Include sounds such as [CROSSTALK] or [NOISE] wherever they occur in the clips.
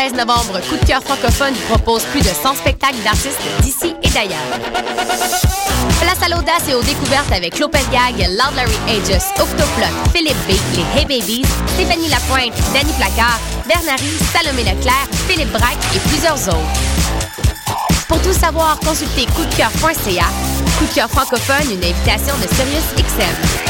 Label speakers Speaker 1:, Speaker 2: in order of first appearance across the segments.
Speaker 1: au 16 novembre, Coup de cœur francophone vous propose plus de 100 spectacles d'artistes d'ici et d'ailleurs. Place à l'audace et aux découvertes avec Lopez Gag, Loud Larry Aegis, Octoplot, Philippe B, les Hey Babies, Stéphanie Lapointe, Danny Placard, Bernary, Salomé Leclerc, Philippe Braque et plusieurs autres. Pour tout savoir, consultez coupdecoeur.ca. Coup de cœur francophone, une invitation de Sirius XM.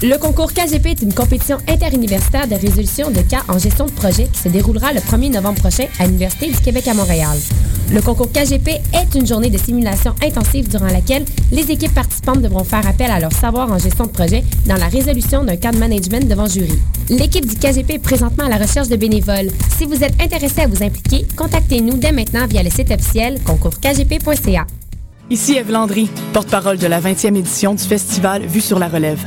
Speaker 2: Le concours KGP est une compétition interuniversitaire de résolution de cas en gestion de projet qui se déroulera le 1er novembre prochain à l'Université du Québec à Montréal. Le concours KGP est une journée de simulation intensive durant laquelle les équipes participantes devront faire appel à leur savoir en gestion de projet dans la résolution d'un cas de management devant jury. L'équipe du KGP est présentement à la recherche de bénévoles. Si vous êtes intéressé à vous impliquer, contactez-nous dès maintenant via le site officiel concourskgp.ca.
Speaker 3: Ici Eve Landry, porte-parole de la 20e édition du festival Vue sur la relève.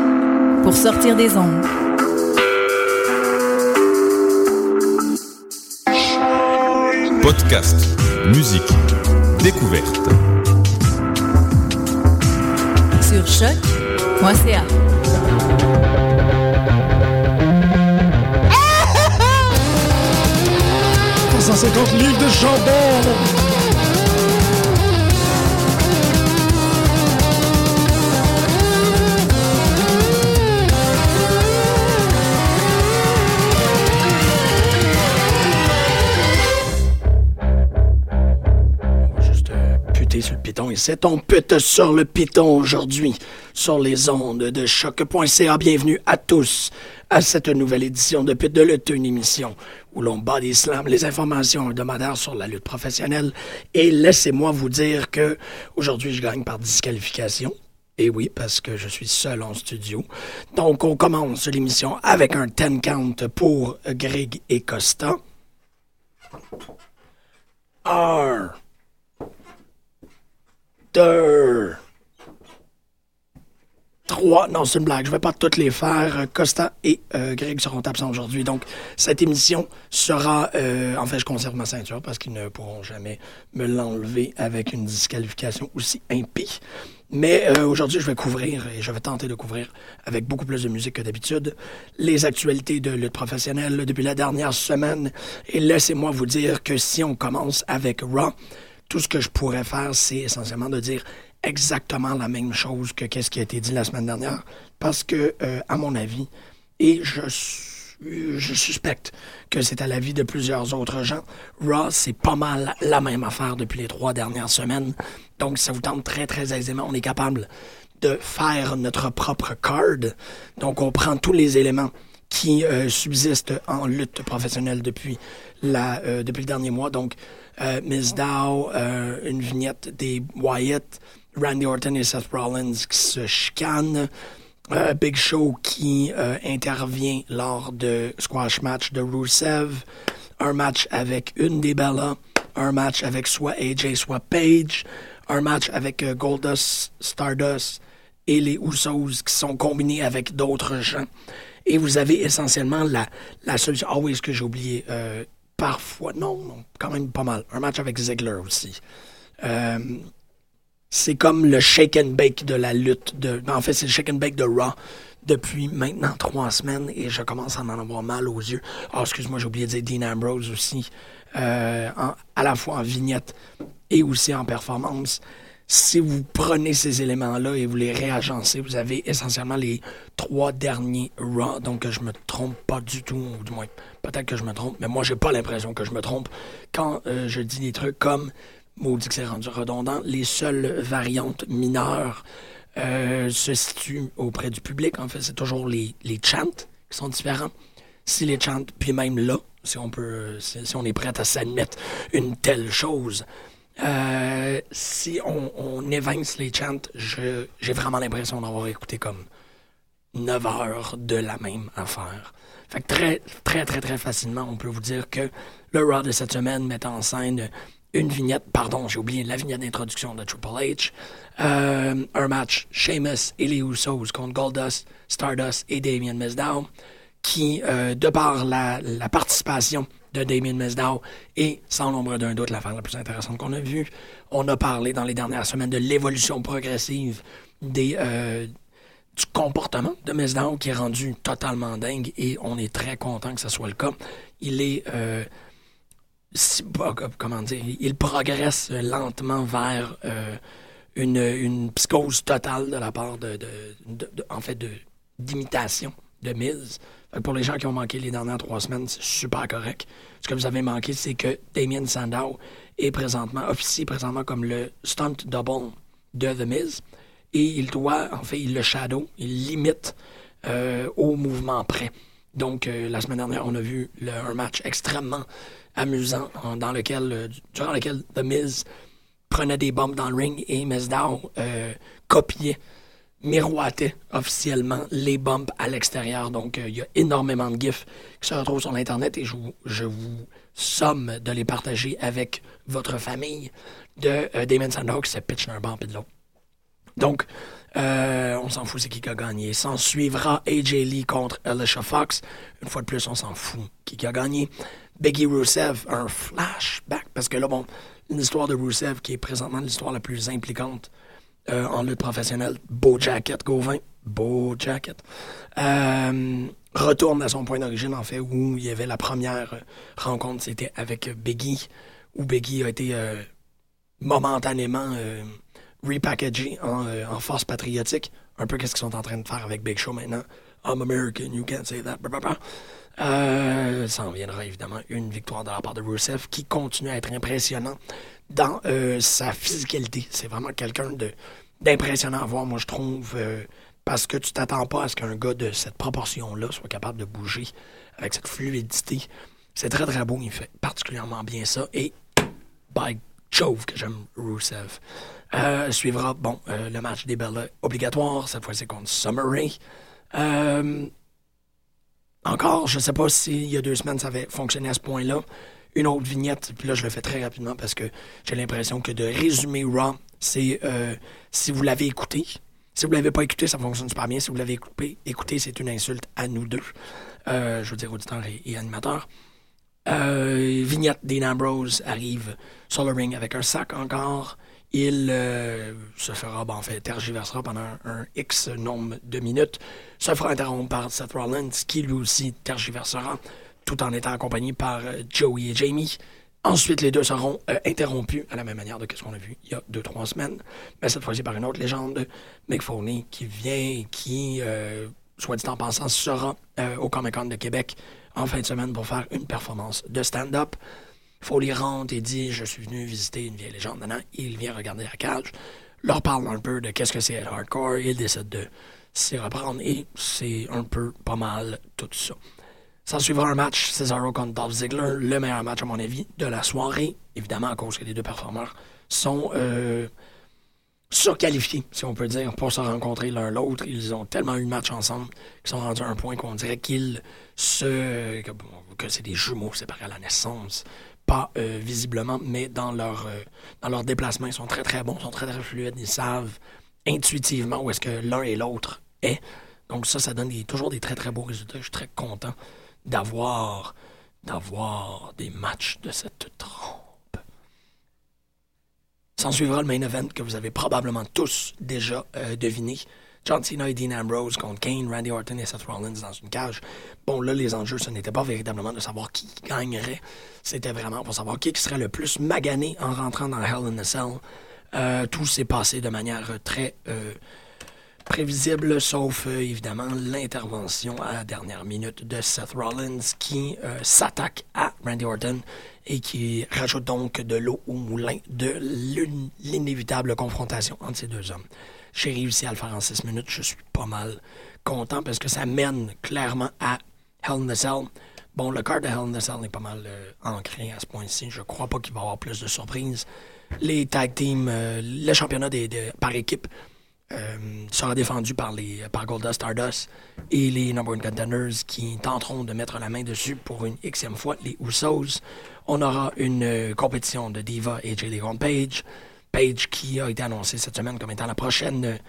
Speaker 4: pour sortir des ondes.
Speaker 5: Podcast, musique, découverte.
Speaker 4: Sur choc.ca.
Speaker 6: « 150 livres de chambon c'est on pute sur le piton aujourd'hui sur les ondes de choc.ca. Bienvenue à tous à cette nouvelle édition de Pute de lutte, une émission où l'on bat des slams, les informations hebdomadaires sur la lutte professionnelle. Et laissez-moi vous dire que aujourd'hui je gagne par disqualification. Et oui, parce que je suis seul en studio. Donc, on commence l'émission avec un 10 count pour Greg et Costa. R deux, trois. Non, c'est une blague. Je vais pas toutes les faire. Costa et euh, Greg seront absents aujourd'hui. Donc, cette émission sera. Euh, en fait, je conserve ma ceinture parce qu'ils ne pourront jamais me l'enlever avec une disqualification aussi impie. Mais euh, aujourd'hui, je vais couvrir, et je vais tenter de couvrir avec beaucoup plus de musique que d'habitude, les actualités de lutte professionnelle depuis la dernière semaine. Et laissez-moi vous dire que si on commence avec Raw, tout ce que je pourrais faire, c'est essentiellement de dire exactement la même chose que qu'est-ce qui a été dit la semaine dernière, parce que, euh, à mon avis, et je, je suspecte que c'est à l'avis de plusieurs autres gens, Raw, c'est pas mal la même affaire depuis les trois dernières semaines. Donc, ça vous tente très, très aisément. On est capable de faire notre propre card. Donc, on prend tous les éléments qui euh, subsistent en lutte professionnelle depuis, la, euh, depuis le dernier mois. Donc, Miss Dow, euh, une vignette des Wyatt, Randy Orton et Seth Rollins qui se chicanent. Euh, Big Show qui intervient lors de squash match de Rusev, un match avec une des Bella, un match avec soit AJ, soit Page, un match avec Goldust, Stardust et les Usos qui sont combinés avec d'autres gens. Et vous avez essentiellement la, la solution. Ah oui, ce que j'ai oublié parfois, non, non, quand même pas mal. Un match avec Ziggler aussi. Euh, c'est comme le shake and bake de la lutte. De, en fait, c'est le shake and bake de Raw depuis maintenant trois semaines et je commence à en avoir mal aux yeux. oh, excuse-moi, j'ai oublié de dire Dean Ambrose aussi, euh, à la fois en vignette et aussi en performance si vous prenez ces éléments-là et vous les réagencez, vous avez essentiellement les trois derniers Raw. Donc, je me trompe pas du tout, ou du moins, peut-être que je me trompe, mais moi, j'ai pas l'impression que je me trompe quand euh, je dis des trucs comme, maudit que c'est rendu redondant, les seules variantes mineures euh, se situent auprès du public. En fait, c'est toujours les, chants qui sont différents. Si les chants, puis même là, si on peut, si on est prêt à s'admettre une telle chose, euh, si on, évince les chants, j'ai vraiment l'impression d'avoir écouté comme 9 heures de la même affaire. Fait que très, très, très, très facilement, on peut vous dire que le Raw de cette semaine met en scène une vignette, pardon, j'ai oublié la vignette d'introduction de Triple H, euh, un match Sheamus et les Usos contre Goldust, Stardust et Damien Mizdow, qui, euh, de par la, participation de Damien Mizdow et sans l'ombre d'un doute l'affaire la plus intéressante qu'on a vue, on a parlé dans les dernières semaines de l'évolution progressive des, euh, du comportement de Mizdow qui est rendu totalement dingue et on est très content que ce soit le cas. Il est comment dire, il progresse lentement vers euh, une, une, psychose totale de la part de, de, en fait, d'imitation de Miz. Pour les gens qui ont manqué les dernières trois semaines, c'est super correct. Ce que vous avez manqué, c'est que Damien Sandow est présentement, officie présentement comme le stunt double de The Miz. Et il doit, en fait, il le shadow, il limite euh, au mouvement près. Donc, euh, la semaine dernière, on a vu un match extrêmement amusant dans lequel, euh, durant lequel The Miz prenait des bombes dans le ring et Mizdow euh, copiait, miroitait officiellement les bombes à l'extérieur. Donc, euh, il y a énormément de gifs qui se retrouvent sur l'Internet et je vous, je vous somme de les partager avec votre famille de euh, Damon Sandow qui se pitch d'un bump et de l'autre. Donc, on s'en fout, c'est qui a gagné. S'en suivra AJ Lee contre Alicia Fox. Une fois de plus, on s'en fout qui a gagné. Becky Rusev, un flashback, parce que là, bon, l'histoire de Rusev, qui est présentement l'histoire la plus impliquante euh, en lutte professionnelle, Beau Jacket, Gauvin, Beau Jacket, euh, retourne à son point d'origine, en fait, où il y avait la première rencontre, c'était avec Becky, où Becky a été euh, momentanément repackagé en, en, force patriotique, un peu qu'est-ce qu'ils sont en train de faire avec Big Show maintenant. I'm American, you can't say that. Euh, ça en viendra évidemment une victoire de la part de Rusev qui continue à être impressionnant dans euh, sa physicalité. C'est vraiment quelqu'un d'impressionnant à voir, moi je trouve, euh, parce que tu t'attends pas à ce qu'un gars de cette proportion-là soit capable de bouger avec cette fluidité. C'est très très beau, il fait particulièrement bien ça. Et by Jove que j'aime Rusev. suivra, bon, le match des Bella obligatoire, cette fois c'est contre Summer. Encore, je ne sais pas s'il y a deux semaines ça avait fonctionné à ce point-là. Une autre vignette, puis là je le fais très rapidement parce que j'ai l'impression que de résumer Raw, c'est euh, si vous l'avez écouté. Si vous ne l'avez pas écouté, ça fonctionne super bien. Si vous l'avez écouté, c'est une insulte à nous deux. Euh, je veux dire auditeurs et, et animateurs. Euh, vignette Dean Ambrose arrive sur ring avec un sac encore. Il euh, se fera, en fait, tergiversera pendant un, X nombre de minutes, se fera interrompre par Seth Rollins, qui lui aussi tergiversera, tout en étant accompagné par euh, Joey et Jamie. Ensuite, les deux seront euh, interrompus à la même manière de ce qu'on a vu il y a deux, trois semaines, mais cette fois-ci par une autre légende, Mick Foley, qui vient, qui, soit dit en passant, sera au Comic-Con de Québec en fin de semaine pour faire une performance de stand-up. Foley rentre et dit Je suis venu visiter une vieille légende. Maintenant, il vient regarder la cage, leur parle un peu de qu'est-ce que c'est être hardcore. Il décide de s'y reprendre et c'est un peu pas mal tout ça. Ça suivra un match Cesaro contre Dolph Ziggler, le meilleur match à mon avis de la soirée, évidemment à cause que les deux performeurs sont euh, surqualifiés, si on peut dire, pour se rencontrer l'un l'autre. Ils ont tellement eu de match ensemble qu'ils sont rendus à un point qu'on dirait qu'ils se. que c'est des jumeaux séparés à la naissance pas euh, visiblement, mais dans leur, euh, dans leur déplacement, ils sont très très bons, ils sont très très fluides, ils savent intuitivement où est-ce que l'un et l'autre est. Donc ça, ça donne toujours des très très beaux résultats. Je suis très content d'avoir d'avoir des matchs de cette trompe. S'en suivra le main event que vous avez probablement tous déjà euh, deviné. John Cena et Dean Ambrose contre Kane, Randy Orton et Seth Rollins dans une cage. Bon, là, les enjeux, ce n'était pas véritablement de savoir qui gagnerait. C'était vraiment pour savoir qui serait le plus magané en rentrant dans Hell in a Cell. Euh, tout s'est passé de manière très euh, prévisible, sauf euh, évidemment l'intervention à la dernière minute de Seth Rollins qui s'attaque à Randy Orton et qui rajoute donc de l'eau au moulin de l'inévitable confrontation entre ces deux hommes. J'ai réussi à le faire en six minutes. Je suis pas mal content parce que ça mène clairement à Hell in a Cell. Bon, le card de Hell in a Cell pas mal euh, ancré à ce point-ci. Je crois pas qu'il va y avoir plus de surprises. Les tag teams, euh, le championnat des, par équipe euh, sera défendu par, les, par Goldust Stardust et les Number One Contenders qui tenteront de mettre la main dessus pour une xème fois, les Usos. On aura une compétition de Diva et J.D. Page. Page qui a été annoncée cette semaine comme étant la prochaine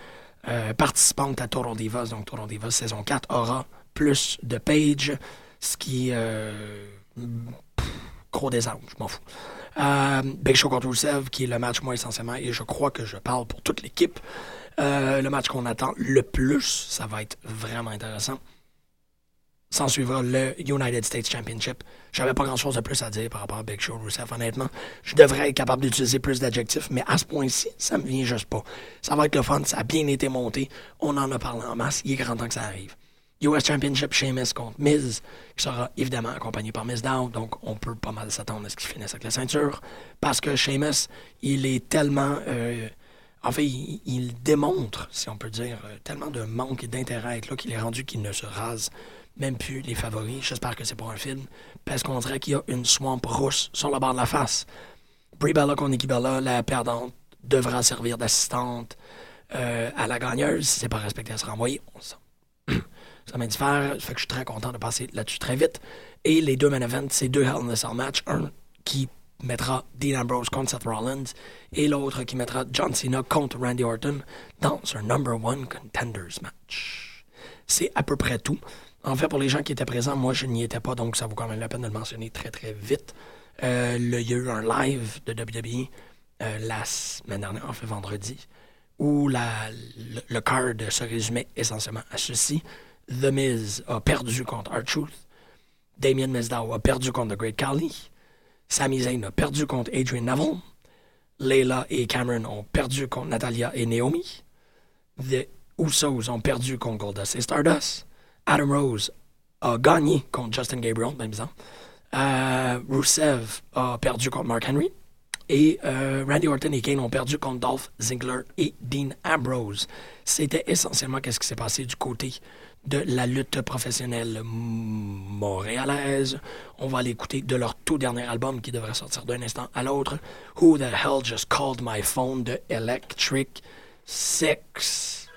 Speaker 6: euh, participante à Total Divas. Donc Total Divas saison 4 aura plus de Page, ce qui... Euh, gros désordre, je m'en fous. Euh, Big Show contre Rusev, qui est le match, moi, essentiellement, et je crois que je parle pour toute l'équipe. Euh, le match qu'on attend le plus, ça va être vraiment intéressant. S'en suivra le United States Championship. J'avais pas grand chose de plus à dire par rapport à Big Show Rusev, honnêtement. Je devrais être capable d'utiliser plus d'adjectifs, mais à ce point-ci, ça me vient juste pas. Ça va être le fun, ça a bien été monté. On en a parlé en masse. Il est grand temps que ça arrive. US Championship Sheamus contre Miz, qui sera évidemment accompagné par Miz Down, donc on peut pas mal s'attendre à ce qu'il finisse avec la ceinture, parce que Sheamus, il est tellement... Euh, en fait, il, démontre, si on peut dire, euh, tellement de manque d'intérêt là qu'il est rendu qu'il ne se rase même plus les favoris. J'espère que c'est pour un film, parce qu'on dirait qu'il y a une swamp rousse sur le bord de la face. Brie Bella contre la perdante, devra servir d'assistante euh, à la gagneuse. Si c'est pas respecté, elle sera envoyée. On [CLEARS THROAT] ça m'indiffère. Fait que je suis très content de passer là-dessus très vite. Et les deux main events, c'est deux Hell in a Cell match. Un qui mettra Dean Ambrose contre Seth Rollins et l'autre qui mettra John Cena contre Randy Orton dans un number one contenders match. C'est à peu près tout. En fait, pour les gens qui étaient présents, moi je n'y étais pas, donc ça vaut quand même la peine de le mentionner très très vite. Euh, il y a eu un live de WWE euh, la semaine dernière, en fait vendredi, où le, le card se résumait essentiellement à ceci. The Miz a perdu contre R-Truth. Damien Mizdow a perdu contre The Great Khali. Sami Zayn a perdu contre Adrian Neville. Layla et Cameron ont perdu contre Natalia et Naomi. The Usos ont perdu contre Goldust et Stardust. Adam Rose a gagné contre Justin Gabriel, même bizarre. Euh, Rusev a perdu contre Mark Henry. Et euh, Randy Orton et Kane ont perdu contre Dolph Ziggler et Dean Ambrose. C'était essentiellement ce qui s'est passé du côté de la lutte professionnelle montréalaise. On va l'écouter de leur tout dernier album qui devrait sortir d'un instant à l'autre. Who the hell just called my phone de Electric Six.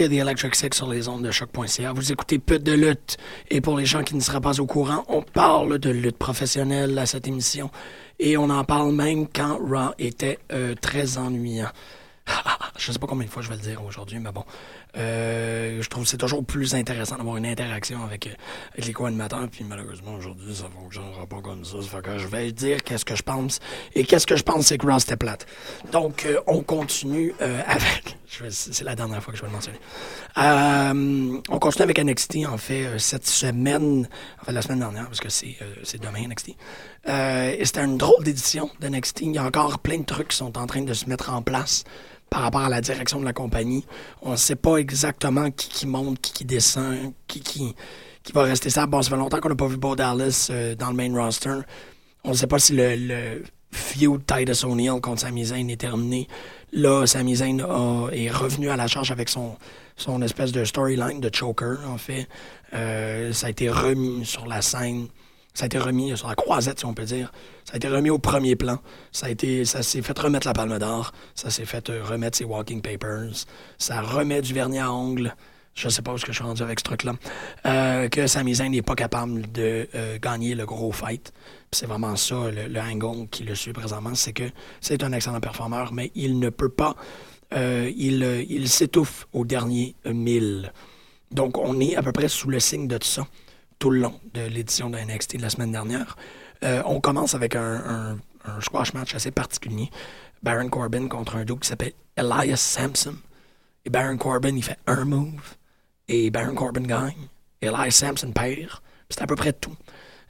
Speaker 6: C'était The Electric Six sur les ondes de choc.ca. Vous écoutez Pute de lutte. Et pour les gens qui ne seraient pas au courant, on parle de lutte professionnelle à cette émission. Et on en parle même quand Raw était euh, très ennuyant. [LAUGHS] je sais pas combien de fois je vais le dire aujourd'hui, mais bon. Euh, je trouve que c'est toujours plus intéressant d'avoir une interaction avec, euh, avec les co-animateurs. Puis malheureusement, aujourd'hui, ça fonctionnera pas comme ça. Ça fait que je vais dire qu'est-ce que je pense. Et qu'est-ce que je pense, c'est que Ross était plate. Donc, euh, on continue [LAUGHS] avec... C'est la dernière fois que je vais le mentionner. on continue avec NXT, en fait, cette semaine... En fait, la semaine dernière, parce que c'est demain, NXT. et c'était une drôle d'édition d'NXT. Il y a encore plein de trucs qui sont en train de se mettre en place par rapport à la direction de la compagnie. On ne sait pas exactement qui, monte, qui, descend, qui, va rester ça. Bon, ça fait longtemps qu'on n'a pas vu Bo Dallas euh, dans le main roster. On ne sait pas si le, le feud Titus O'Neill contre Sami est terminé. Là, Sami est revenu à la charge avec son, son espèce de storyline de choker, en fait. Euh, ça a été remis sur la scène ça a été remis sur la croisette, si on peut dire. Ça a été remis au premier plan. Ça ça s'est fait remettre la palme d'or. Ça s'est fait euh, remettre ses walking papers. Ça remet du vernis à ongles. Je sais pas où je suis rendu avec ce truc-là. Euh, que Sami Zayn n'est pas capable de euh, gagner le gros fight. C'est vraiment ça, le, le angle qui le suit présentement. C'est que c'est un excellent performeur, mais il ne peut pas. il il s'étouffe au dernier mille. Donc, on est à peu près sous le signe de tout ça tout le long de l'édition de NXT de la semaine dernière. Euh, on commence avec un, squash match assez particulier. Baron Corbin contre un dude qui s'appelle Elias Sampson. Et Baron Corbin, il fait un move. Et Baron Corbin gagne. Elias Sampson perd. C'est à peu près tout.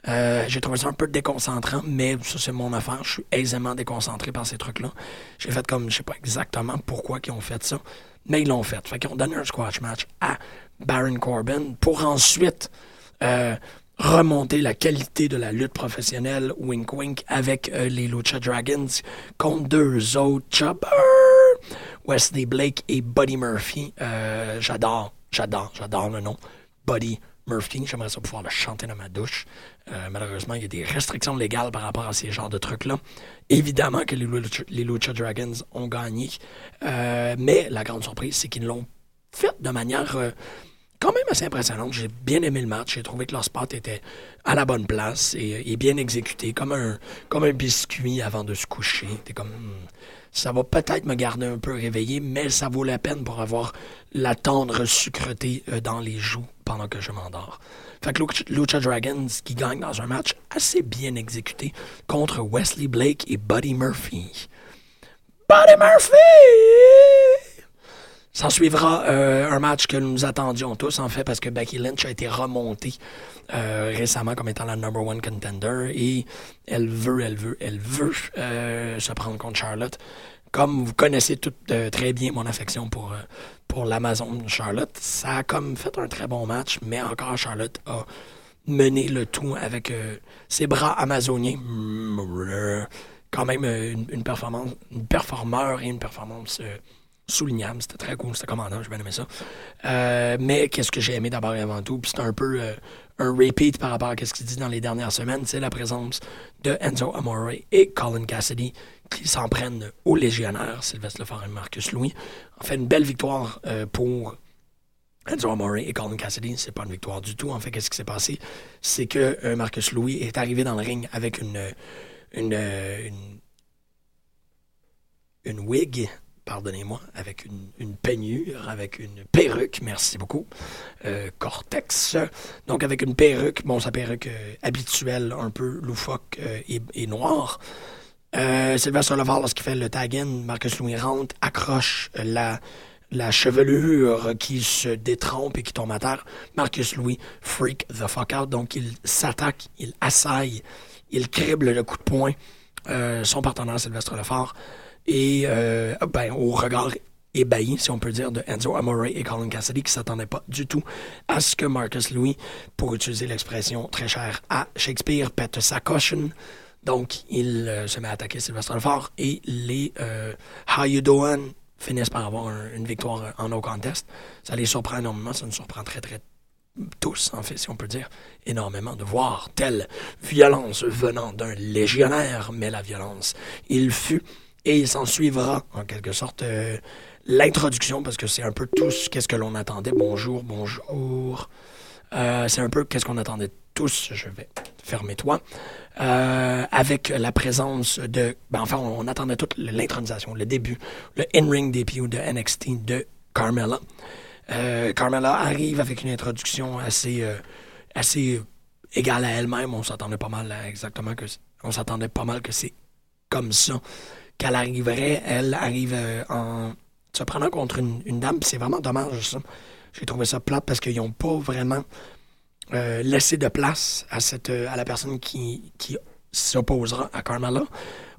Speaker 6: Euh, j'ai trouvé ça un peu déconcentrant, mais ça, c'est mon affaire. Je suis aisément déconcentré par ces trucs-là. J'ai fait comme, je sais pas exactement pourquoi ils ont fait ça, mais ils l'ont fait. Fait qu'ils ont donné un squash match à Baron Corbin pour ensuite euh, remonter la qualité de la lutte professionnelle, wink wink, avec euh, les Lucha Dragons contre deux autres choppers, Wesley Blake et Buddy Murphy. Euh, j'adore, j'adore, j'adore le nom. Buddy Murphy, j'aimerais ça pouvoir le chanter dans ma douche. malheureusement, il y a des restrictions légales par rapport à ces genres de trucs-là. Évidemment que les Lucha, les Lucha Dragons ont gagné, mais la grande surprise, c'est qu'ils l'ont fait de manière quand même assez impressionnante. J'ai bien aimé le match. J'ai trouvé que leur spot était à la bonne place et, bien exécuté, comme un, biscuit avant de se coucher. comme, hmm, ça va peut-être me garder un peu réveillé, mais ça vaut la peine pour avoir la tendre sucreté euh, dans les joues pendant que je m'endors. Fait que Lucha Dragons qui gagne dans un match assez bien exécuté contre Wesley Blake et Buddy Murphy. Buddy Murphy! S'en suivra euh, un match que nous attendions tous, en fait, parce que Becky Lynch a été remontée euh, récemment comme étant la number one contender et elle veut, elle veut, elle veut euh, se prendre contre Charlotte. Comme vous connaissez tout très bien mon affection pour, pour l'Amazon Charlotte, ça a comme fait un très bon match, mais encore Charlotte a mené le tout avec ses bras amazoniens. Quand même une, performance, une performeur et une performance soulignable. C'était très cool, c'était commandant, j'ai bien aimé ça. Euh, mais qu'est-ce que j'ai aimé d'abord et avant tout, puis c'est un peu euh, un repeat par rapport à ce qu'il dit dans les dernières semaines, c'est la présence de Enzo Amore et Colin Cassidy qui s'en prennent aux légionnaires, Sylvestre Lefort et Marcus Louis. En fait, une belle victoire euh, pour Enzo Amore et Colin Cassidy. C'est pas une victoire du tout. En fait, qu'est-ce qui s'est passé? C'est que Marcus Louis est arrivé dans le ring avec une, une, une, une wig pardonnez-moi, avec une, peignure, avec une perruque, merci beaucoup, euh, Cortex. Donc avec une perruque, bon, sa perruque euh, habituelle, un peu loufoque euh, et, noire. Sylvester Levar, lorsqu'il fait le tag-in, Marcus Louis rentre, accroche la, la chevelure qui se détrompe et qui tombe à terre. Marcus Louis freak the fuck out, donc il s'attaque, il assaille, il crible le coup de poing. son partenaire Sylvestre Lefort et euh, ben, au regard ébahi, si on peut dire, de Enzo Amore et Colin Cassidy, qui ne s'attendaient pas du tout à ce que Marcus Louis, pour utiliser l'expression très chère à Shakespeare, pète sa cochon. Donc, il euh, se met à attaquer Sylvester Lefort et les euh, How You Doing finissent par avoir une victoire en no contest. Ça les surprend énormément, ça nous surprend très, très tous, en fait, si on peut dire, énormément de voir telle violence venant d'un légionnaire, mais la violence, il fut et il s'en suivra, en quelque sorte, euh, l'introduction, parce que c'est un peu tous qu'est-ce que l'on attendait. Bonjour, bonjour. Euh, c'est un peu qu'est-ce qu'on attendait tous. Je vais fermer toi. Euh, avec la présence de. Ben, enfin, on, attendait toute l'intronisation, le début, le in-ring debut de NXT de Carmella. Carmella arrive avec une introduction assez, assez égale à elle-même. On s'attendait pas mal exactement que. On s'attendait pas mal que c'est comme ça qu'elle arriverait. Elle arrive en se prenant contre une, dame, c'est vraiment dommage ça. J'ai trouvé ça plate parce qu'ils n'ont pas vraiment euh, laissé de place à, cette, à la personne qui, qui s'opposera à Carmela.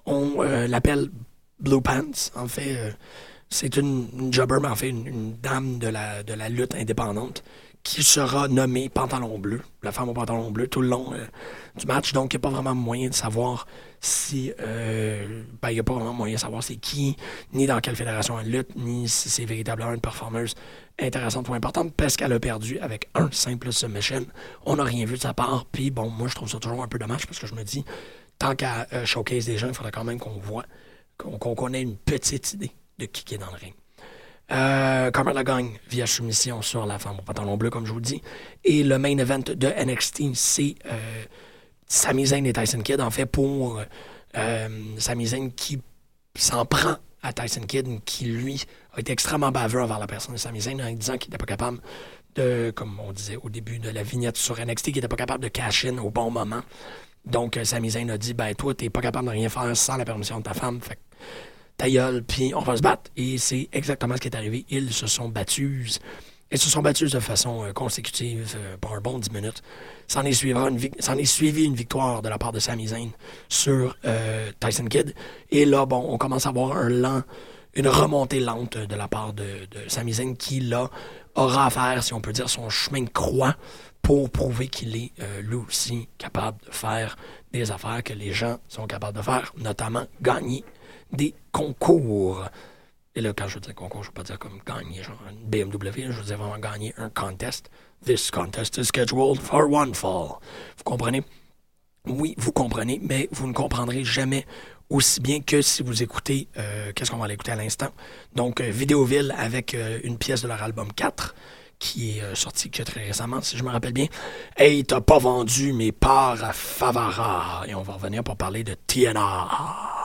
Speaker 6: On euh, l'appelle Blue Pants. En fait, euh, c'est une, jobber, mais en fait, une, dame de la, de la lutte indépendante qui sera nommée Pantalon Bleu, la femme au pantalon bleu, tout le long du match. Donc, il n'y a pas vraiment moyen de savoir si euh, ben, il n'y a pas vraiment moyen de savoir c'est qui, ni dans quelle fédération elle lutte, ni si c'est véritablement une performeuse intéressante ou importante, parce qu'elle a perdu avec un simple submission. On n'a rien vu de sa part. Puis bon, moi je trouve ça toujours un peu dommage parce que je me dis, tant qu'à euh, showcase des gens, il faudrait quand même qu'on voit, qu'on connaît une petite idée de qui est dans le ring. Euh, Carmella gagne via soumission sur la femme au pantalon bleu, comme je vous dis. Et le main event de NXT, c'est euh, Sami Zayn et Tyson Kidd, en fait, pour euh, Sami Zayn qui s'en prend à Tyson Kidd, qui, lui, a été extrêmement baveux envers la personne de Sami Zayn en disant qu'il n'était pas capable de, comme on disait au début de la vignette sur NXT, qu'il n'était pas capable de cash in au bon moment. Donc, euh, Sami Zayn a dit, ben, toi, t'es pas capable de rien faire sans la permission de ta femme. Fait ta gueule, puis on va se battre. Et c'est exactement ce qui est arrivé. Ils se sont battus. Ils se sont battus de façon euh, consécutive euh, pour un bon 10 minutes. S'en est, une, est suivi une victoire de la part de Sami Zayn sur euh, Tyson Kidd. Et là, bon, on commence à avoir un lent, une remontée lente de la part de, de Sami Zayn qui, là, aura à faire, si on peut dire, son chemin de croix pour prouver qu'il est lui aussi capable de faire des affaires que les gens sont capables de faire, notamment gagner des concours. Et là, quand je dis concours, je ne veux pas dire comme gagner genre une BMW, je veux dire vraiment gagner un contest. This contest is scheduled for one fall. Vous comprenez? Oui, vous comprenez, mais vous ne comprendrez jamais aussi bien que si vous écoutez, euh, qu'est-ce qu'on va aller écouter à l'instant? Donc, euh, Vidéoville avec euh, une pièce de leur album 4 qui est sorti très récemment, si je me rappelle bien. Hey, t'as pas vendu mes parts à Favara. Et on va revenir pour parler de TNA.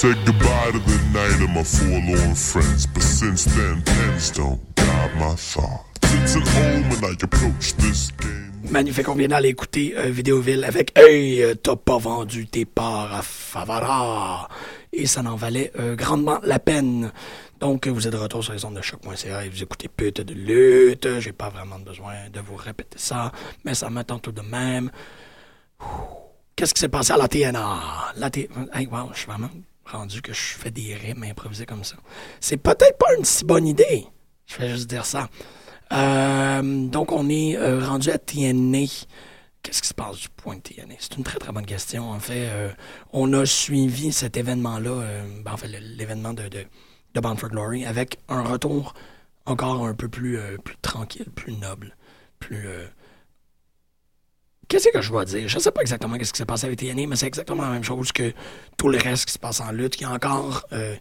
Speaker 7: Goodbye to the night of my friends, but since then, don't my thoughts.
Speaker 6: Magnifique, on vient d'aller écouter euh, Vidéoville avec Hey, euh, t'as pas vendu tes parts à Favara. Et ça n'en valait euh, grandement la peine. Donc, vous êtes de retour sur les ondes de choc.ca et vous écoutez Pute de lutte. J'ai pas vraiment besoin de vous répéter ça, mais ça m'attend tout de même. Qu'est-ce qui s'est passé à la TNA? La T... Hey, wow, je suis vraiment rendu que je fais des rimes improvisés comme ça. C'est peut-être pas une si bonne idée. Je vais juste dire ça. Euh, donc, on est euh, rendu à TNA. Qu'est-ce qui se passe du point de TNA? C'est une très, très bonne question. En fait, euh, on a suivi cet événement-là, ben, l'événement de, de, de Bound for Glory, avec un retour encore un peu plus, plus tranquille, plus noble, plus... Qu'est-ce que je dois dire? Je sais pas exactement qu'est-ce qui s'est passé avec TNA, mais c'est exactement la même chose que tout le reste qui se passe en lutte. Il y a encore euh,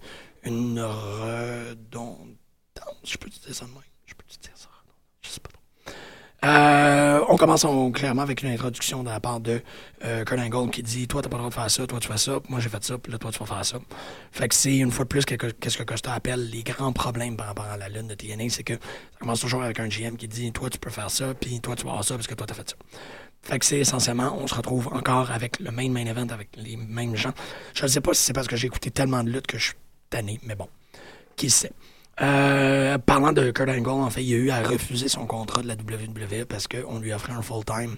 Speaker 6: une redondance. Je peux te dire ça de même? Je peux dire ça? Je sais pas trop. Euh, on commence clairement avec une introduction de la part de euh, Kurt Angle qui dit Toi, t'as pas le droit de faire ça, toi, tu fais ça, moi, j'ai fait ça, puis là, toi, tu vas faire ça. Fait que c'est une fois de plus que- que- qu'est-ce que Costa appelle les grands problèmes par rapport à la lune de TNA, c'est que ça commence toujours avec un GM qui dit Toi, tu peux faire ça, puis toi, tu vas avoir ça parce que toi, t'as fait ça. Fait que c'est essentiellement, on se retrouve encore avec le main main event, avec les mêmes gens. Je ne sais pas si c'est parce que j'ai écouté tellement de luttes que je suis tanné, mais bon, qui sait. Euh, parlant de Kurt Angle, en fait, il a eu à refuser son contrat de la WWE parce qu'on lui offrait un full-time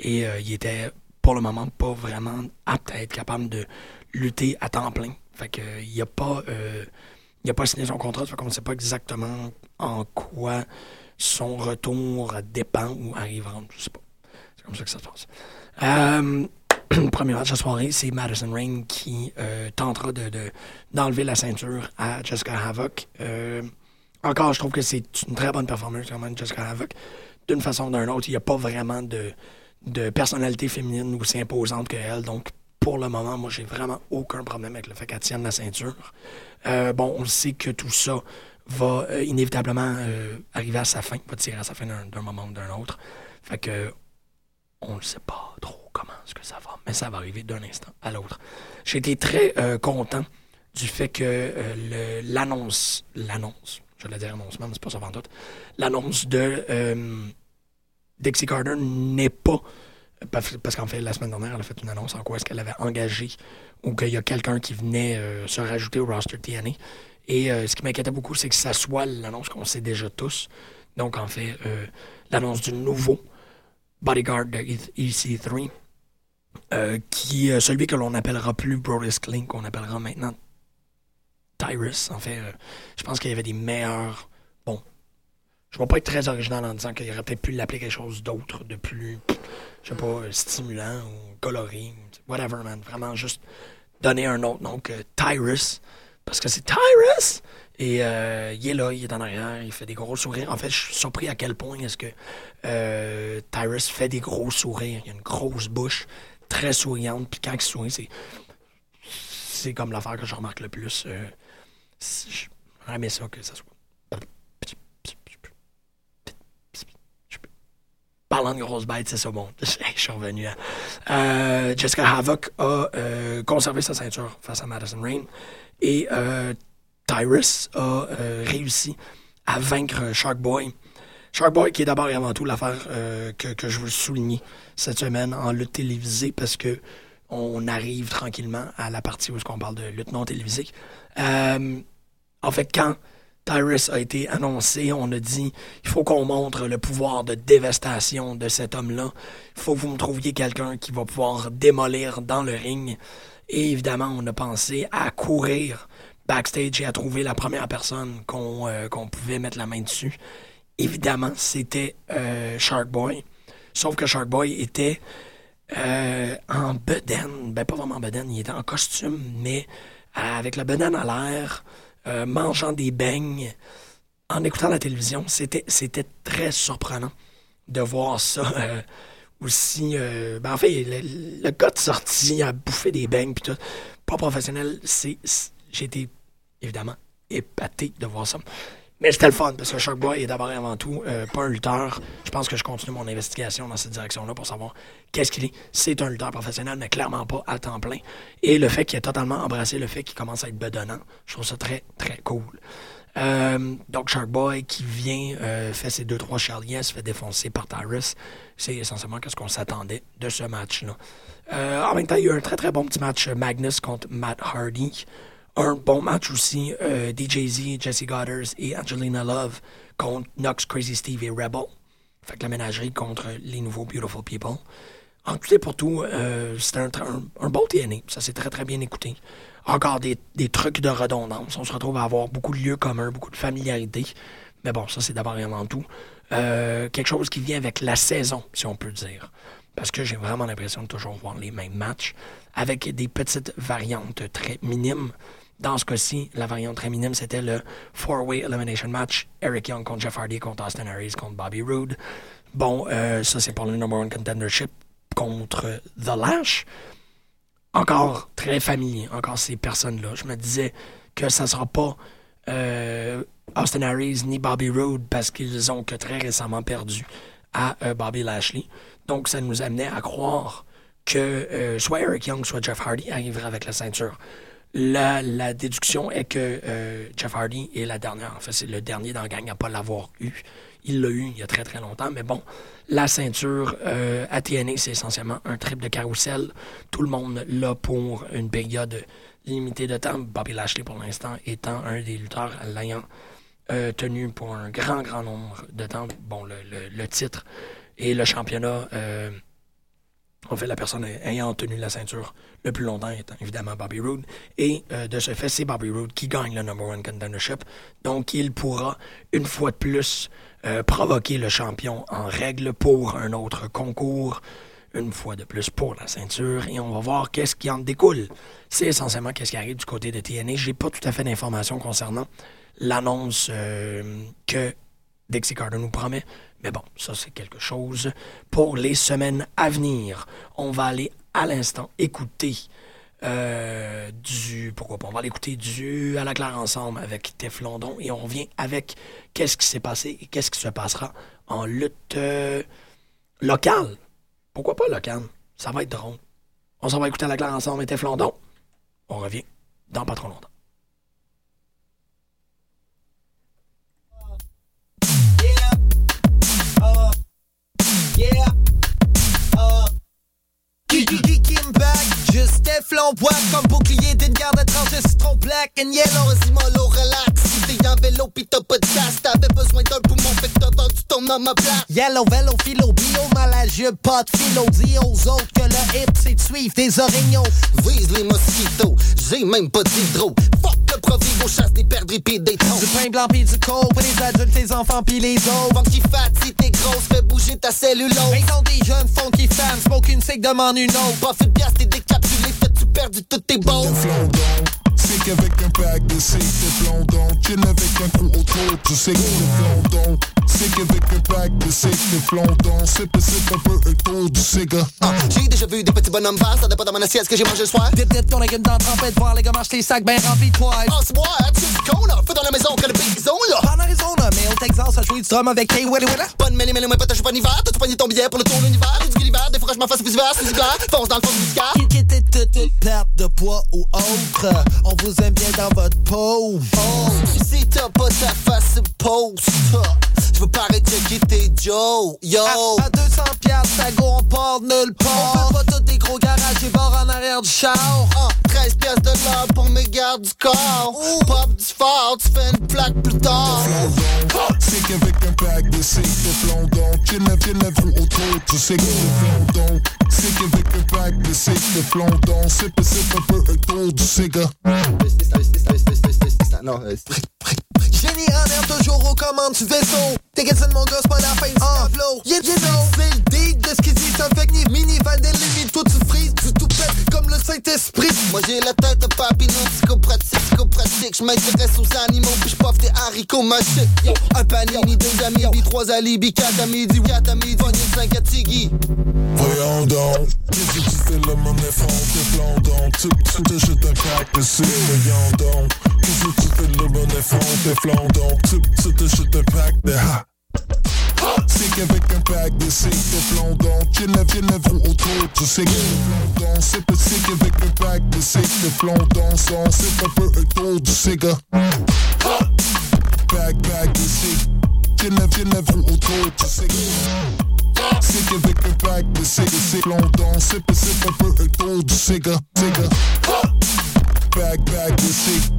Speaker 6: et euh, il était pour le moment pas vraiment apte à être capable de lutter à temps plein. Fait que euh, il a pas pas signé son contrat, fait qu'on ne sait pas exactement en quoi son retour dépend ou arrivera, je sais pas. Comme ça que ça se passe. Euh, [CLEARS THROAT] premier match de soirée, c'est Madison Rain qui euh, tentera de, de- d'enlever la ceinture à Jessica Havoc. Euh, encore, je trouve que c'est une très bonne performance quand même, Jessica Havoc. D'une façon ou d'une autre, il n'y a pas vraiment de, de personnalité féminine aussi imposante qu'elle. Donc, pour le moment, moi, j'ai vraiment aucun problème avec le fait qu'elle tienne la ceinture. Bon, on sait que tout ça va inévitablement arriver à sa fin, va tirer à sa fin d'un moment ou d'un autre. Fait que on ne sait pas trop comment est-ce que ça va, mais ça va arriver d'un instant à l'autre. J'ai été très euh, content du fait que euh, l'annonce, l'annonce, je vais dire annoncement, mais c'est pas ça tout, l'annonce de euh, Dixie Carter n'est pas, parce qu'en fait, la semaine dernière, elle a fait une annonce en quoi est-ce qu'elle avait engagé ou qu'il y a quelqu'un qui venait se rajouter au roster TNA. Et ce qui m'inquiétait beaucoup, c'est que ça soit l'annonce qu'on sait déjà tous. Donc, en fait, l'annonce du nouveau bodyguard de EC3, euh, qui celui que l'on n'appellera plus Brodus Kling, qu'on appellera maintenant Tyrus. En fait, euh, je pense qu'il y avait des meilleurs. Bon, je ne vais pas être très original en disant qu'il aurait peut-être pu l'appeler quelque chose d'autre, de plus, je sais pas, stimulant ou coloré, whatever, man. Vraiment juste donner un autre nom que Tyrus, parce que c'est Tyrus! Et euh, il est là, il est en arrière, il fait des gros sourires. En fait, je suis surpris à quel point est-ce que euh, Tyrus fait des gros sourires. Il a une grosse bouche, très souriante. Puis quand il sourit, c'est c'est comme l'affaire que je remarque le plus. Euh, J'aurais aimé ça que ça soit. Parlant de grosses bêtes, c'est ça, bon. [LAUGHS] Je suis revenu. Euh, Jessica Havoc a euh, conservé sa ceinture face à Madison Rain. Et Tyrus a euh, réussi à vaincre Sharkboy. Sharkboy, qui est d'abord et avant tout l'affaire euh, que, que je veux souligner cette semaine en lutte télévisée parce que on arrive tranquillement à la partie où on parle de lutte non télévisée. Euh, en fait, quand Tyrus a été annoncé, on a dit il faut qu'on montre le pouvoir de dévastation de cet homme-là. Il faut que vous me trouviez quelqu'un qui va pouvoir démolir dans le ring. Et évidemment, on a pensé à courir backstage et à trouver la première personne qu'on euh, qu'on pouvait mettre la main dessus. Évidemment, c'était euh, Sharkboy. Sauf que Sharkboy était euh, en bedaine. Ben, pas vraiment en bedaine, il était en costume, mais euh, avec la bedaine à l'air, mangeant des beignes. En écoutant la télévision, c'était très surprenant de voir ça. aussi, ben en fait, le, gars de sortie a bouffé des beignes puis tout. Pas professionnel, c'est, évidemment épaté de voir ça. Mais c'était le fun parce que Shark Boy est d'abord et avant tout euh, pas un lutteur. Je pense que je continue mon investigation dans cette direction-là pour savoir qu'est-ce qu'il est. C'est un lutteur professionnel, mais clairement pas à temps plein. Et le fait qu'il ait totalement embrassé le fait qu'il commence à être bedonnant, je trouve ça très, très cool. Euh, donc Shark Boy qui vient, euh, fait ses deux trois charliers, se fait défoncer par Tyrus. C'est essentiellement ce qu'on s'attendait de ce match-là. Euh, en même temps, il y a eu un très très bon petit match Magnus contre Matt Hardy un bon match aussi. Euh, DJZ, Jesse Goddard et Angelina Love contre Knox, Crazy Steve et Rebel. Fait que la ménagerie contre les nouveaux Beautiful People. En tout et pour tout, euh, c'était un, un, bon TNA. Ça s'est très très bien écouté. Encore des, des, trucs de redondance. On se retrouve à avoir beaucoup de lieux communs, beaucoup de familiarité. Mais bon, ça c'est d'abord et avant tout euh, quelque chose qui vient avec la saison, si on peut dire. Parce que j'ai vraiment l'impression de toujours voir les mêmes matchs avec des petites variantes très minimes. Dans ce cas-ci, la variante très minime, c'était le four-way elimination match. Eric Young contre Jeff Hardy, contre Austin Harris, contre Bobby Roode. Bon, euh, ça, c'est pour le number one contendership contre The Lash. Encore très familier, encore ces personnes-là. Je me disais que ça ne sera pas euh, Austin Harris ni Bobby Roode parce qu'ils ont que très récemment perdu à euh, Bobby Lashley. Donc, ça nous amenait à croire que soit Eric Young, soit Jeff Hardy arriveraient avec la ceinture. La, la, déduction est que euh, Jeff Hardy est la dernière. En fait, c'est le dernier dans la gang à pas l'avoir eu. Il l'a eu il y a très très longtemps, mais bon, la ceinture euh, c'est essentiellement un trip de carrousel. Tout le monde l'a pour une période limitée de temps. Bobby Lashley, pour l'instant, étant un des lutteurs l'ayant euh, tenu pour un grand, grand nombre de temps. Bon, le, le, titre et le championnat en fait, la personne ayant tenu la ceinture le plus longtemps étant évidemment Bobby Roode. Et euh, de ce fait, c'est Bobby Roode qui gagne le number one contendership. Donc, il pourra, une fois de plus, euh, provoquer le champion en règle pour un autre concours. Une fois de plus pour la ceinture. Et on va voir qu'est-ce qui en découle. C'est essentiellement qu'est-ce qui arrive du côté de TNA. J'ai pas tout à fait d'informations concernant l'annonce euh, que Dixie Carter nous promet. Mais bon, ça c'est quelque chose pour les semaines à venir. On va aller à l'instant écouter euh, du... Pourquoi pas? On va aller écouter du À la claire ensemble avec Tef London et on revient avec qu'est-ce qui s'est passé et qu'est-ce qui se passera en lutte euh, locale. Pourquoi pas locale? Ça va être drôle. On s'en va écouter à la claire ensemble et Tef London. On revient dans pas trop longtemps.
Speaker 8: Flamboie comme bouclier d'une garde de tranche citron black and yellow, mollo relax. Si t'es en vélo pis t'as pas de casse, t'avais besoin d'un poumon, fait que t'as vendu ton homme à plat. Yellow, vélo, philo, bio, mal à pas de philo. Dis aux autres que le hip c'est de suivre des orignaux. Vise les mosquitos, j'ai même pas d'hydro. Fuck le profit, chasse des perdrix pis des tons. Du pain blanc pis du coke, pour les adultes, les enfants pis les autres. Vente qui fatigue t'es grosse, fais bouger ta cellulose. Mais sont des jeunes funky fans, smoke une cig, demande une autre. De pièce, t'es fais-tu perdu toutes tes balles.
Speaker 7: C'est qu'avec un pack de C, t'es flondon. Chill avec un coup autour, tu sais que t'es flondon. C'est qu'avec un pack de C, t'es flondon. C'est possible un peu autour du cigare.
Speaker 8: Ah, j'ai déjà vu des petits bonhommes verts, ça dépend de mon assiette que j'ai mangé le soir. Dip dip ton légume dans la trempette, voir les gars marcher les sacs ben remplis de poils. Ah, c'est moi, tu qu'on a fait dans la maison, que le bison là. En Arizona, mais au Texas, a joué du drum avec K. Willy Willa. Bonne mêlée, mêlée, moi, pas pas en hiver. T'as-tu pogné ton billet pour le tour de l'univers? Du l'hiver, des fois, je m'en fasse plus hiver, c'est hiver. Fonce dans le fond du car. Qui était toute perte de poids ou autre. On vous aime bien dans votre peau. Oh, si t'as pas ta face post, je veux paraître que tes Joe. Yo, à, à 200 piastres, ça go, on part nulle part. On fait pas tous des gros garages et bars en arrière du char. Uh, 13 piastres de l'heure pour mes gardes du corps. Pop du fort, tu fais une plaque plus tard.
Speaker 7: C'est qu'avec un pack de C, de flondon. Chill neuf roues autour, tu sais que c'est flondon. C'est qu'avec un pack de C, de flondon. C'est possible un peu autour du cigare.
Speaker 8: Non, Génie en air, toujours aux commandes du vaisseau. T'es de mon gosse, pas la fin uh, flow. Yeah, yeah, c'est le deal de ce qui dit, ça fait que ni mini des limites, tout tu frises, tu tout pètes comme le Saint-Esprit. Moi j'ai la tête de papillon, psychopratique, psychopratique. J'm'intéresse aux animaux, puis j'poffe des haricots. Yo, un panini, deux amis, puis trois alibis, quatre à midi, quatre à midi, poignée de cinq à Tiggy.
Speaker 7: Voyons donc, qu'est-ce que tu fais là, mon effort, t'es flandon. Tu te jettes un pack de C, voyons donc. Qu'est-ce que tu fais là, mon effort, de flondon. Typ så det shit det pack det har. Sick avec un pack de de flondon. Chille, chille, vous autour du sick de flondon. C'est pas sick avec un pack de de flondon. Son, c'est un peu autour du cigare. Pack, pack de sick. Chille, chille, vous autour du cigare. Sick avec un pack de de sick flondon. C'est pas c'est un peu cigare. Cigare. Pack, pack de.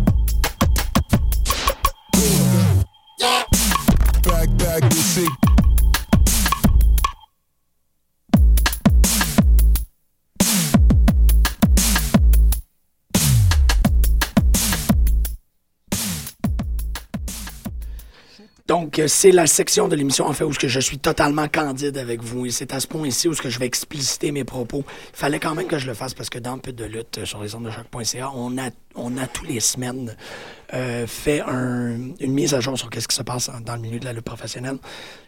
Speaker 7: Back, back, you see.
Speaker 6: Donc, euh, c'est la section de l'émission, en fait, où je suis totalement candide avec vous. Et c'est à ce point ici où je vais expliciter mes propos. Il fallait quand même que je le fasse parce que dans Peu de lutte euh, sur les ondes de choc.ca, on a, on a tous les semaines euh, fait un, une mise à jour sur ce qui se passe dans le milieu de la lutte professionnelle.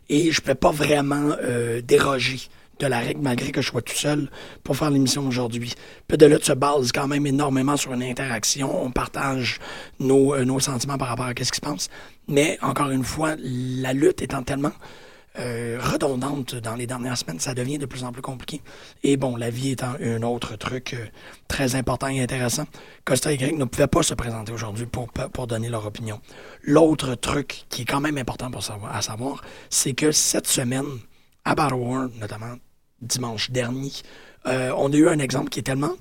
Speaker 6: Et je ne peux pas vraiment déroger de la règle, malgré que je sois tout seul pour faire l'émission aujourd'hui. Peu de lutte se base quand même énormément sur une interaction. On partage nos, nos sentiments par rapport à ce qui se passe. Mais encore une fois, la lutte étant tellement euh, redondante dans les dernières semaines, ça devient de plus en plus compliqué. Et bon, la vie étant un autre truc euh, très important et intéressant, Costa et Greg ne pouvaient pas se présenter aujourd'hui pour, pour donner leur opinion. L'autre truc qui est quand même important pour savoir, à savoir, c'est que cette semaine, à Battle War, notamment dimanche dernier, euh, on a eu un exemple qui est tellement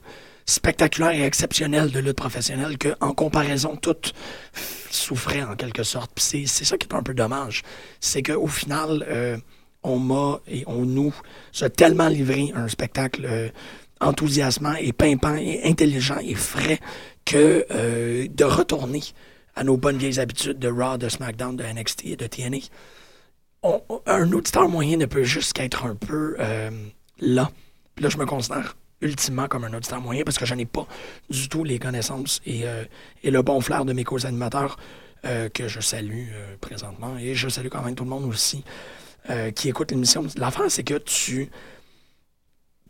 Speaker 6: spectaculaire et exceptionnel de lutte professionnelle qu'en comparaison, tout souffrait en quelque sorte. C'est ça qui est un peu dommage. C'est qu'au final, euh, on m'a et on nous a tellement livré un spectacle euh, enthousiasmant et pimpant et intelligent et frais que euh, de retourner à nos bonnes vieilles habitudes de Raw, de SmackDown, de NXT et de TNA, un auditeur moyen ne peut juste qu'être un peu là. Puis là, je me considère ultimement comme un auditeur moyen parce que je n'ai pas du tout les connaissances et, euh, le bon flair de mes co-animateurs euh, que je salue euh, présentement. Et je salue quand même tout le monde aussi qui écoute l'émission. L'affaire, c'est que tu,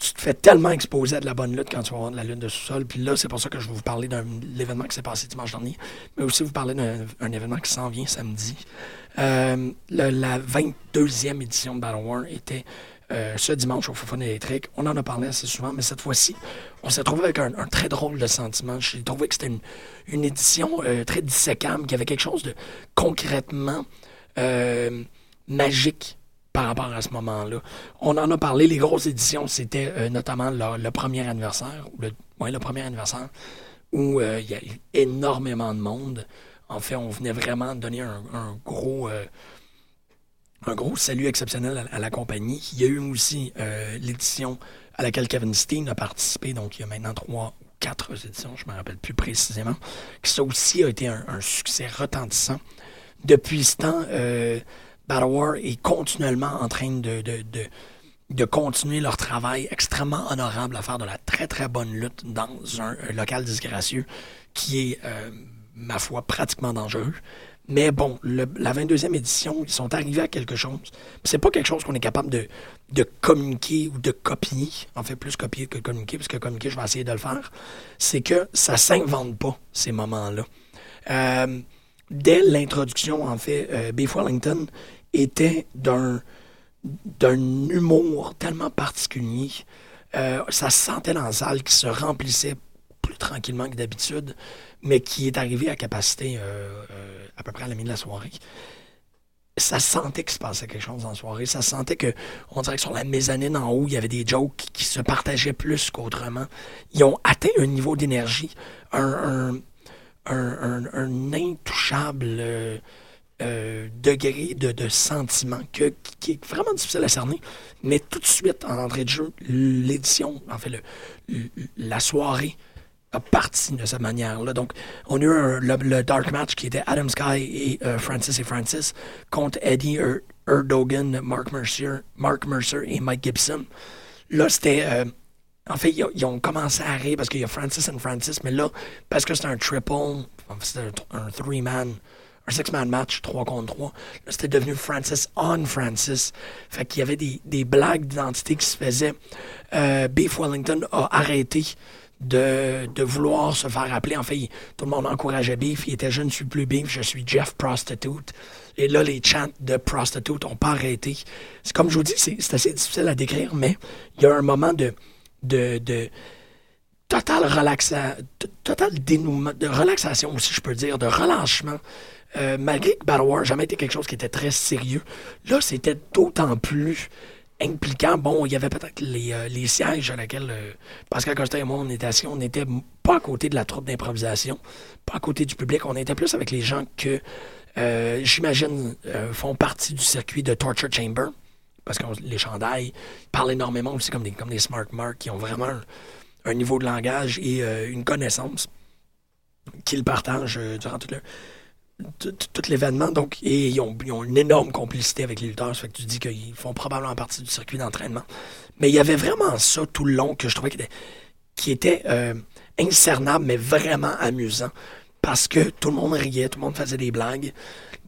Speaker 6: tu te fais tellement exposer à de la bonne lutte quand tu vas voir de la lutte de sous-sol. Puis là, c'est pour ça que je vais vous parler d'un l'événement qui s'est passé dimanche dernier, mais aussi vous parler d'un un événement qui s'en vient samedi. La 22e édition de Battle War était euh, ce dimanche au Fofone électrique. On en a parlé assez souvent, mais cette fois-ci, on s'est trouvé avec un, très drôle de sentiment. J'ai trouvé que c'était une, édition euh, très dissécable, qui avait quelque chose de concrètement euh, magique par rapport à ce moment-là. On en a parlé, les grosses éditions, c'était euh, notamment le, premier anniversaire, le, le premier anniversaire, où il y a eu énormément de monde. En fait, on venait vraiment donner un, gros, un gros salut exceptionnel à, la compagnie. Il y a eu aussi euh, l'édition à laquelle Kevin Steen a participé, donc il y a maintenant trois ou quatre éditions, je ne me rappelle plus précisément, qui ça aussi a été un, un succès retentissant. Depuis ce temps, euh, Battle War est continuellement en train de, de, de, de continuer leur travail extrêmement honorable à faire de la très très bonne lutte dans un, un local disgracieux qui est, euh, ma foi, pratiquement dangereux. Mais bon, la 22e édition, ils sont arrivés à quelque chose. C'est pas quelque chose qu'on est capable de, communiquer ou de copier. En fait, plus copier que communiquer, parce que communiquer, je vais essayer de le faire. C'est que ça s'invente pas, ces moments-là. Euh, dès l'introduction, en fait, euh, Beef Wellington était d'un d'un humour tellement particulier. Euh, ça se sentait dans la salle qui se remplissait plus tranquillement que d'habitude, mais qui est arrivé à capacité euh, euh, à peu près à la mi de la soirée. Ça sentait qu'il se passait quelque chose en soirée. Ça sentait que, on dirait que sur la mezzanine en haut, il y avait des jokes qui, se partageaient plus qu'autrement. Ils ont atteint un niveau d'énergie, un, un, intouchable euh, degré de, de sentiment que, qui est vraiment difficile à cerner. Mais tout de suite, en entrée de jeu, l'édition, en fait, le- la soirée a parti de cette manière-là. Donc, on a eu le, dark match qui était Adam Sky et euh, Francis et Francis contre Eddie Er- Erdogan, Mark Mercer, Mark Mercer et Mike Gibson. Là, c'était... euh, en fait, ils, ont- commencé à rire parce qu'il y a Francis and Francis, mais là, parce que c'était un triple, c'était un, th- un three-man, un six-man match, 3 contre 3, là, c'était devenu Francis on Francis. Fait qu'il y avait des, des blagues d'identité qui se faisaient. Euh, Beef Wellington a arrêté de, vouloir se faire appeler. En fait, tout le monde encourageait Beef. Il était je ne suis plus Beef, je suis Jeff Prostitute. Et là, les chants de Prostitute n'ont pas arrêté. C'est comme je vous dis, c'est assez difficile à décrire, mais il y a un moment de, de, de total dénouement, de relaxation aussi, je peux dire, de relâchement. Euh, malgré que Battle War jamais été quelque chose qui était très sérieux, là, c'était d'autant plus impliquant. Bon, il y avait peut-être les, euh, les sièges à laquelle euh, Pascal Costa et moi, on était assis. On n'était pas à côté de la troupe d'improvisation, pas à côté du public. On était plus avec les gens que, euh, j'imagine, euh, font partie du circuit de Torture Chamber. Parce que les chandails parlent énormément aussi comme des, comme des smart marks qui ont vraiment un, un niveau de langage et une connaissance qu'ils partagent durant tout le, tout, l'événement. Donc, et ils ont, une énorme complicité avec les lutteurs. Ça fait que tu dis qu'ils font probablement partie du circuit d'entraînement. Mais il y avait vraiment ça tout le long que je trouvais qui était, euh, incernable, mais vraiment amusant. Parce que tout le monde riait, tout le monde faisait des blagues.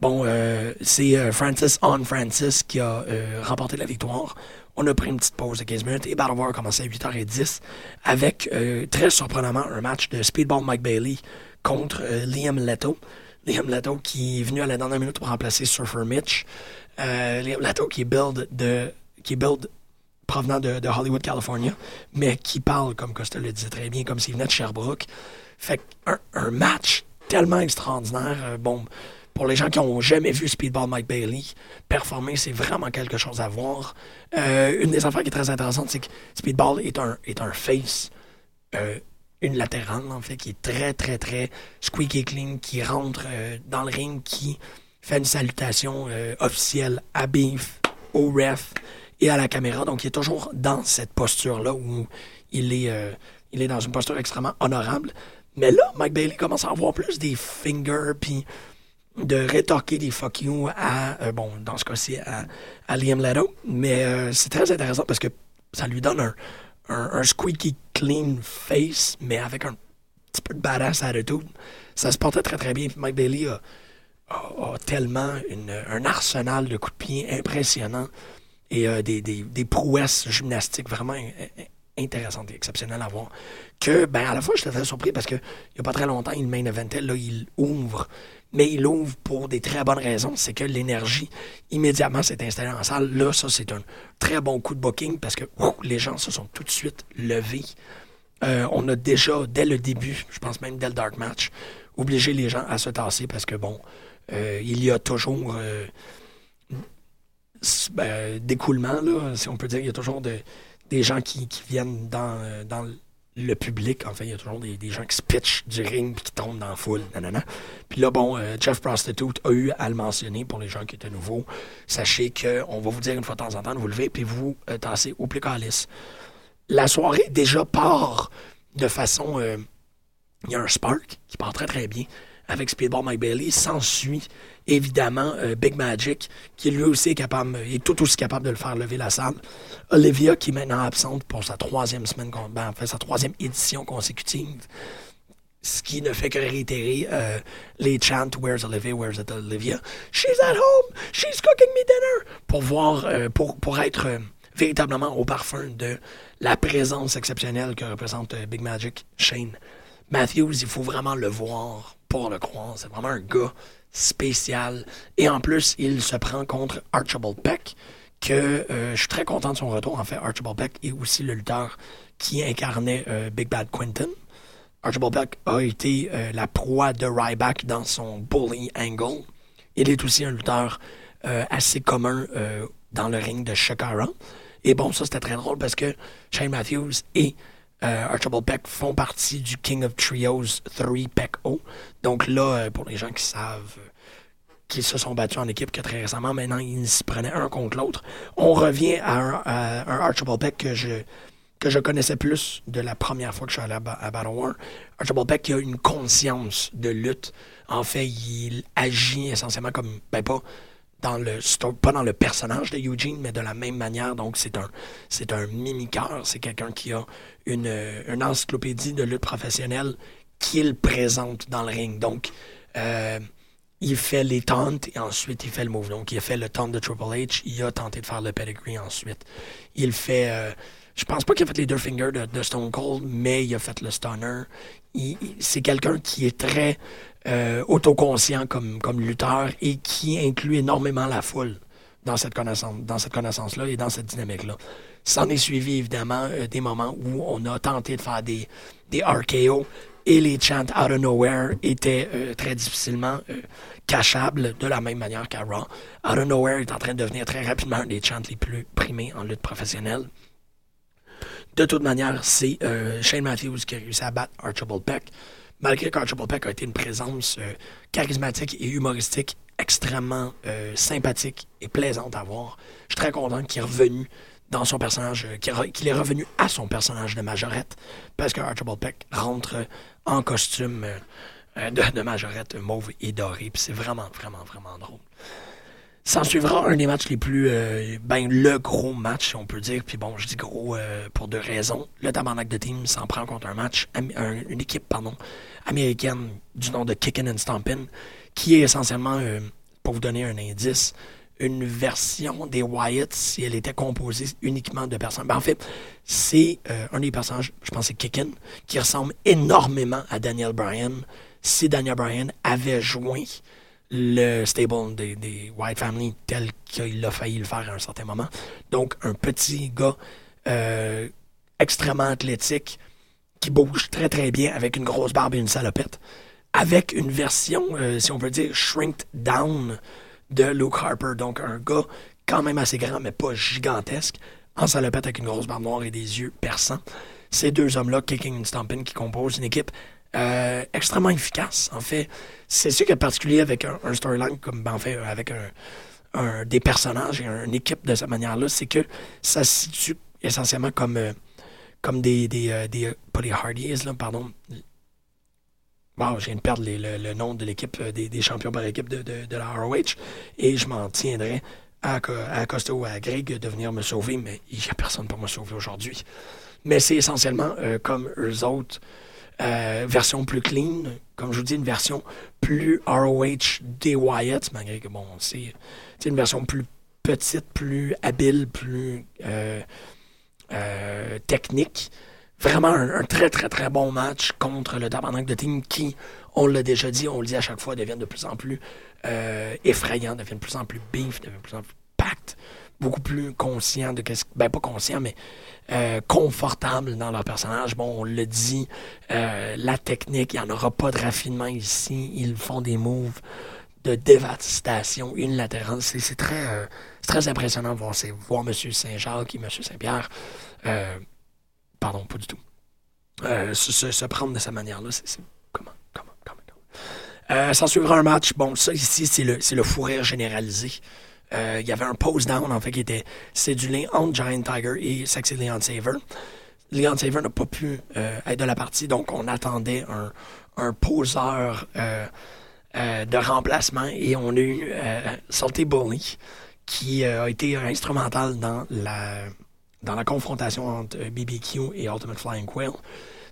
Speaker 6: Bon, euh, c'est euh, Francis On Francis qui a remporté la victoire. On a pris une petite pause de 15 minutes et Battle a commencé à 8h10 avec, très surprenamment, un match de Speedball Mike Bailey contre Liam Leto. Liam Leto qui est venu à la dernière minute pour remplacer Surfer Mitch. Euh, Liam Leto qui est build de qui build provenant de, Hollywood, California, mais qui parle, comme Costa le disait très bien, comme s'il venait de Sherbrooke. Fait un, un match tellement extraordinaire. Euh, bon, pour les gens qui n'ont jamais vu Speedball Mike Bailey performer, c'est vraiment quelque chose à voir. Euh, une des affaires qui est très intéressante, c'est que Speedball est un, est un face unilatéral, en fait, qui est très, très, très squeaky clean, qui rentre euh, dans le ring, qui fait une salutation euh, officielle à Beef, au ref et à la caméra. Donc, il est toujours dans cette posture-là où il est, euh, il est dans une posture extrêmement honorable. Mais là, Mike Bailey commence à avoir plus des fingers, puis de rétorquer des fuck you à, bon, dans ce cas-ci, à, Liam Leto. Mais c'est très intéressant parce que ça lui donne un, un, squeaky clean face, mais avec un petit peu de badass attitude. Ça se portait très très bien. Mike Bailey a, tellement un arsenal de coups de pied impressionnant et euh, des, des- des prouesses gymnastiques vraiment in- in- intéressantes et exceptionnelles à voir. Que, ben, à la fois, j'étais très surpris parce que il n'y a pas très longtemps, il main eventait, là, il ouvre. Mais il ouvre pour des très bonnes raisons. C'est que l'énergie immédiatement s'est installée en salle. Là, ça, c'est un très bon coup de booking parce que les gens se sont tout de suite levés. Euh, on a déjà, dès le début, je pense même dès le Dark Match, obligé les gens à se tasser parce que, bon, euh, il y a toujours euh, ben, d'écoulement, là, si on peut dire. Il y a toujours de- des gens qui, viennent dans, euh, dans le public. En fait, il y a toujours des, gens qui se pitchent du ring puis qui tombent dans la foule. Puis là, bon, euh, Jeff Prostitute a eu à le mentionner pour les gens qui étaient nouveaux. Sachez qu'on va vous dire une fois de temps en temps de vous lever puis vous euh, tasser au plus. La soirée déjà part de façon... euh, il y a un spark qui part très très bien avec Speedball Mike Bailey. S'ensuit évidemment euh, Big Magic qui lui aussi est capable, est tout aussi capable de le faire lever la salle. Olivia qui est maintenant absente pour sa troisième semaine, ben, en fait sa troisième édition consécutive. Ce qui ne fait que réitérer euh, les chants Where's Olivia, Where's Olivia? She's at home, she's cooking me dinner. Pour voir, euh, pour, pour être euh, véritablement au parfum de la présence exceptionnelle que représente euh, Big Magic Shane. Matthews, il faut vraiment le voir pour le croire. C'est vraiment un gars spécial. Et en plus, il se prend contre Archibald Peck, que euh, je suis très content de son retour. En fait, Archibald Peck est aussi le lutteur qui incarnait euh, Big Bad Quentin. Archibald Peck a été euh, la proie de Ryback dans son bully angle. Il est aussi un lutteur assez commun dans le ring de Shakara. Et bon, ça c'était très drôle parce que Shane Matthews et euh, Archibald Peck font partie du King of Trios 3 Peck O. Donc là, euh, pour les gens qui savent euh, qu'ils se sont battus en équipe que très récemment, maintenant ils se prenaient un contre l'autre. On revient à un, à Archibald Peck que je que je connaissais plus de la première fois que je suis allé à, à Battle War. Archibald Peck qui a une conscience de lutte. En fait, il agit essentiellement comme, ben pas dans le pas dans le personnage de Eugene, mais de la même manière. Donc, c'est un, c'est un mimiqueur. C'est quelqu'un qui a une, encyclopédie de lutte professionnelle qu'il présente dans le ring. Donc, euh, il fait les taunts et ensuite il fait le move. Donc, il a fait le taunt de Triple H. Il a tenté de faire le pedigree ensuite. Il fait euh, je pense pas qu'il a fait les deux fingers de, Stone Cold, mais il a fait le stunner. c'est quelqu'un qui est très euh, autoconscient comme, lutteur et qui inclut énormément la foule dans cette connaissance, dans cette connaissance-là et dans cette dynamique-là. S'en est suivi évidemment euh, des moments où on a tenté de faire des, des RKO et les chants out of nowhere étaient euh, très difficilement cachables de la même manière qu'à Raw. Out of nowhere est en train de devenir très rapidement un des chants les plus primés en lutte professionnelle. De toute manière, c'est euh, Shane Matthews qui a réussi à battre Archibald Peck. Malgré qu'Archibald Peck a été une présence euh, charismatique et humoristique extrêmement euh, sympathique et plaisante à voir, je suis très content qu'il est revenu dans son personnage, qu'il est revenu à son personnage de majorette, parce que Archibald Peck rentre en costume de, de majorette mauve et doré, c'est vraiment, vraiment, vraiment drôle. S'en suivra un des matchs les plus. Euh, ben, le gros match, si on peut dire. Puis bon, je dis gros euh, pour deux raisons. Le tabarnak de team s'en prend contre un match, une équipe, pardon, américaine du nom de Kickin' and Stompin', qui est essentiellement, euh, pour vous donner un indice, une version des Wyatt si elle était composée uniquement de personnes. Ben, en fait, c'est un des personnages, je pense c'est Kickin, qui ressemble énormément à Daniel Bryan si Daniel Bryan avait joint le stable des, White Family tel qu'il a failli le faire à un certain moment. Donc, un petit gars euh, extrêmement athlétique qui bouge très très bien avec une grosse barbe et une salopette, avec une version, euh, si on peut dire, shrink down de Luke Harper. Donc, un gars quand même assez grand, mais pas gigantesque, en salopette avec une grosse barbe noire et des yeux perçants. Ces deux hommes-là, Kicking and Stomping, qui composent une équipe euh, extrêmement efficace. En fait, c'est ce qui est particulier avec un, storyline comme ben, en fait avec un, des personnages et une équipe de cette manière-là, c'est que ça se situe essentiellement comme euh, comme des des, euh, des pas les Hardys là, pardon. Wow, je viens de perdre le, nom de l'équipe des, champions par équipe de, de, la ROH et je m'en tiendrai à, à Costa ou à Greg de venir me sauver, mais il n'y a personne pour me sauver aujourd'hui. Mais c'est essentiellement comme eux autres euh, version plus clean, comme je vous dis, une version plus ROH des Wyatt, malgré que, bon, c'est une version plus petite, plus habile, plus euh, euh, technique. Vraiment un, très, très, très bon match contre le Tabarnak de Team qui, on l'a déjà dit, on le dit à chaque fois, devient de plus en plus effrayant, devient de plus en plus beef, devient de plus en plus pacte, beaucoup plus conscient de qu'est-ce ben pas conscient, mais euh, confortable dans leur personnage. Bon, on le dit, euh, la technique, il n'y en aura pas de raffinement ici. Ils font des moves de dévastation unilatérale. C'est très, euh, très impressionnant de voir, M. Saint-Jacques et M. Saint-Pierre, pardon, pas du tout, se, prendre de cette manière-là. C'est comment, comment, comment, comment. S'en suivra un match. Bon, ça ici, c'est le, le fou rire généralisé. Euh, il y avait un pose down, en fait, qui était cédulé entre Giant Tiger et Sexy Leon Saver. Leon Saver n'a pas pu euh, être de la partie, donc on attendait un, un poseur euh, de remplacement et on a eu Salty Bully qui a été instrumental dans la, dans la confrontation entre BBQ et Ultimate Flying Quill.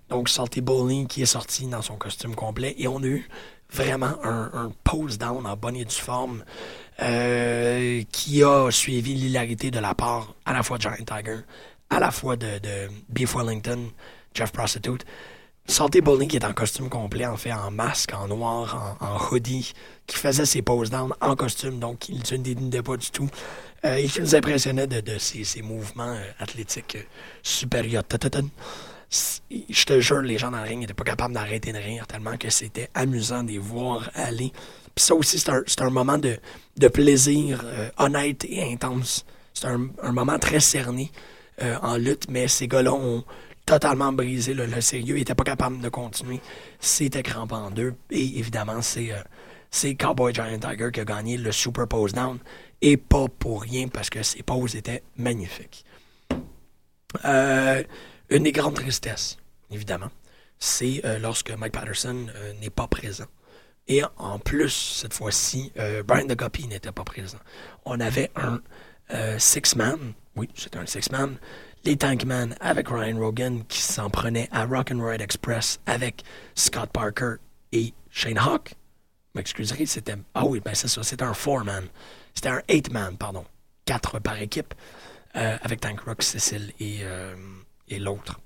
Speaker 6: Donc Salty Bully qui est sorti dans son costume complet et on a eu vraiment un, un pose down en bonne et due forme euh, qui a suivi l'hilarité de la part à la fois de Giant Tiger, à la fois de, de Beef Wellington, Jeff Prostitute. Salty Bowling qui est en costume complet, en fait, en masque, en noir, en, hoodie, qui faisait ses poses down en costume, donc il ne dénudait pas du tout. Euh, il nous impressionnait de, ses, mouvements euh, athlétiques supérieurs. Je te jure, les gens dans le ring n'étaient pas capables d'arrêter de rire tellement que c'était amusant de les voir aller puis ça aussi, c'est un, moment de, plaisir euh, honnête et intense. C'est un, moment très cerné euh, en lutte, mais ces gars-là ont totalement brisé le, sérieux. Ils n'étaient pas capables de continuer. C'était crampé en deux. Et évidemment, c'est euh, Cowboy Giant Tiger qui a gagné le Super Pose Down. Et pas pour rien, parce que ses poses étaient magnifiques. une des grandes tristesses, évidemment, c'est lorsque Mike Patterson n'est pas présent. Et en plus, cette fois-ci, euh, Brian de n'était pas présent. On avait un euh, six-man, oui, c'était un six-man, les Tankman avec Ryan Rogan qui s'en prenait à Rock'n'Ride Express avec Scott Parker et Shane Hawk. M'excuserez, c'était. Ah oui, ben c'est ça, c'était un four-man. C'était un eight-man, pardon. Quatre par équipe. euh, avec Tank Rock, Cécile et, et l'autre.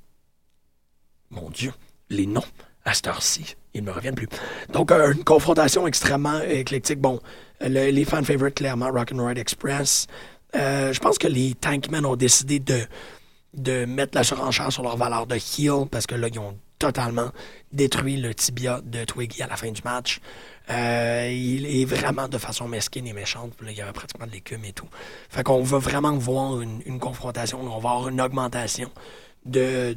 Speaker 6: Mon Dieu, les noms à cette heure-ci, ils ne me reviennent plus. Donc, euh, une confrontation extrêmement éclectique. Bon, le- les fan favorites, clairement, Rock'n'Ride Express. Euh, je pense que les Tankmen ont décidé de, de mettre la surenchère sur leur valeur de heel parce que là, ils ont totalement détruit le tibia de Twiggy à la fin du match. Euh, il est vraiment de façon mesquine et méchante. Là, il y avait pratiquement de l'écume et tout. Fait qu'on va vraiment voir une, confrontation. On va avoir une augmentation de,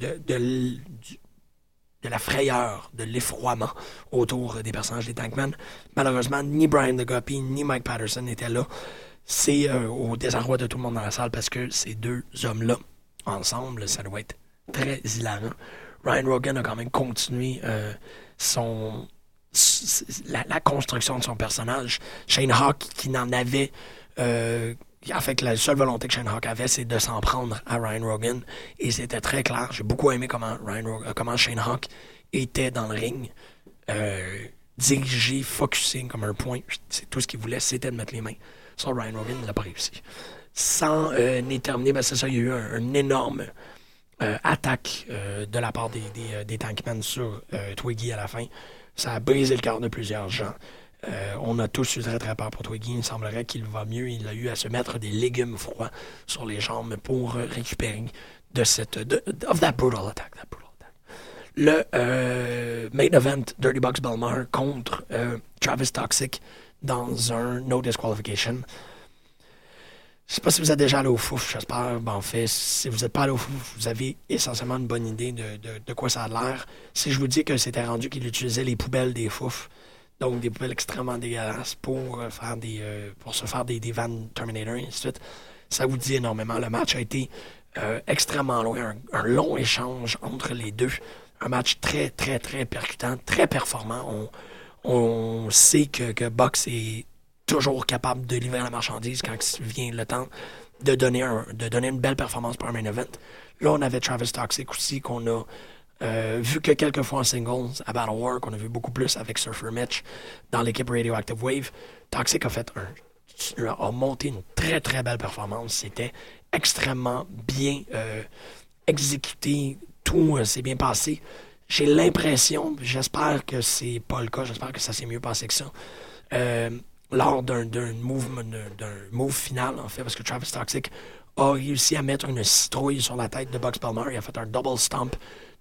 Speaker 6: de la frayeur, de l'effroiement autour des personnages des Tankmen. Malheureusement, ni Brian the Guppy ni Mike Patterson n'étaient là. C'est euh, au désarroi de tout le monde dans la salle parce que ces deux hommes-là, ensemble, ça doit être très hilarant. Ryan Rogan a quand même continué euh, son la construction de son personnage. Shane Hawk, qui n'en avait euh, en fait, la seule volonté que Shane Hawk avait, c'est de s'en prendre à Ryan Rogan. Et c'était très clair. J'ai beaucoup aimé comment, Ryan euh, comment Shane Hawk était dans le ring. Euh, dirigé, focusé comme un point. C'est tout ce qu'il voulait, c'était de mettre les mains sur Ryan Rogan. Il n'a pas réussi. Sans euh, terminé, ben c'est ça, il y a eu un, un énorme euh, attaque de la part des, des, des Tankmen sur Twiggy à la fin. Ça a brisé le cœur de plusieurs gens. Euh, on a tous eu très très peur pour Twiggy. Il semblerait qu'il va mieux. Il a eu à se mettre des légumes froids sur les jambes pour récupérer de cette of that brutal attack. Le euh, main event Dirty Bucks Belmar contre euh, Travis Toxic dans un no disqualification. Je sais pas si vous êtes déjà allé au fouf, j'espère. Ben, en fait, si vous n'êtes pas allé au fouf, vous avez essentiellement une bonne idée de quoi ça a l'air. Si je vous dis que c'était rendu qu'il utilisait les poubelles des fouf, donc des poubelles extrêmement dégueulasses pour, euh, faire des, euh, pour se faire des, des vannes Terminator et ainsi de suite, ça vous dit énormément. Le match a été euh, extrêmement loin, un, long échange entre les deux. Un match très, très, très percutant, très performant. On, on sait que, que Box est toujours capable de livrer la marchandise quand il vient le temps de donner, un, de donner une belle performance pour un main event. Là, on avait Travis Toxic aussi, qu'on a euh, vu que quelques fois en singles à Battle War, qu'on a vu beaucoup plus avec Surfer Mitch dans l'équipe Radioactive Wave. Toxic a fait un, a monté une très très belle performance. C'était extrêmement bien euh, exécuté. Tout euh, s'est bien passé. J'ai l'impression, j'espère que c'est pas le cas, j'espère que ça s'est mieux passé que ça. lors d'un d'un move final, en fait, parce que Travis Toxic a réussi à mettre une citrouille sur la tête de Box Palmer. Il a fait un double stomp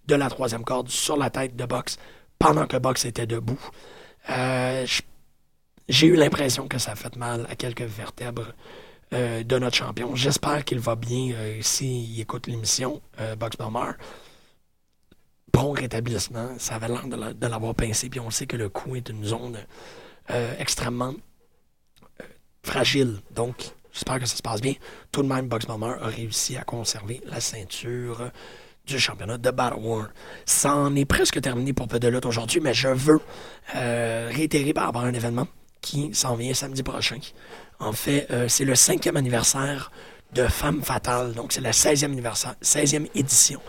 Speaker 6: de la troisième corde sur la tête de Box pendant que Box était debout. Euh, J'ai eu l'impression que ça a fait mal à quelques vertèbres euh, de notre champion. J'espère qu'il va bien euh, s'il écoute l'émission, Box Palmer. Bon rétablissement. Ça avait l'air de la- de l'avoir pincé, puis on sait que le cou est une zone extrêmement fragile. Donc, j'espère que ça se passe bien. Tout de même, Box Palmer a réussi à conserver la ceinture du championnat de Battle War. Ça en est presque terminé pour peu de lutte aujourd'hui, mais je veux euh, réitérer par rapport à un événement qui s'en vient samedi prochain. En fait, euh, c'est le cinquième anniversaire de Femme Fatale. Donc, c'est la 16e, anniversaire, 16e édition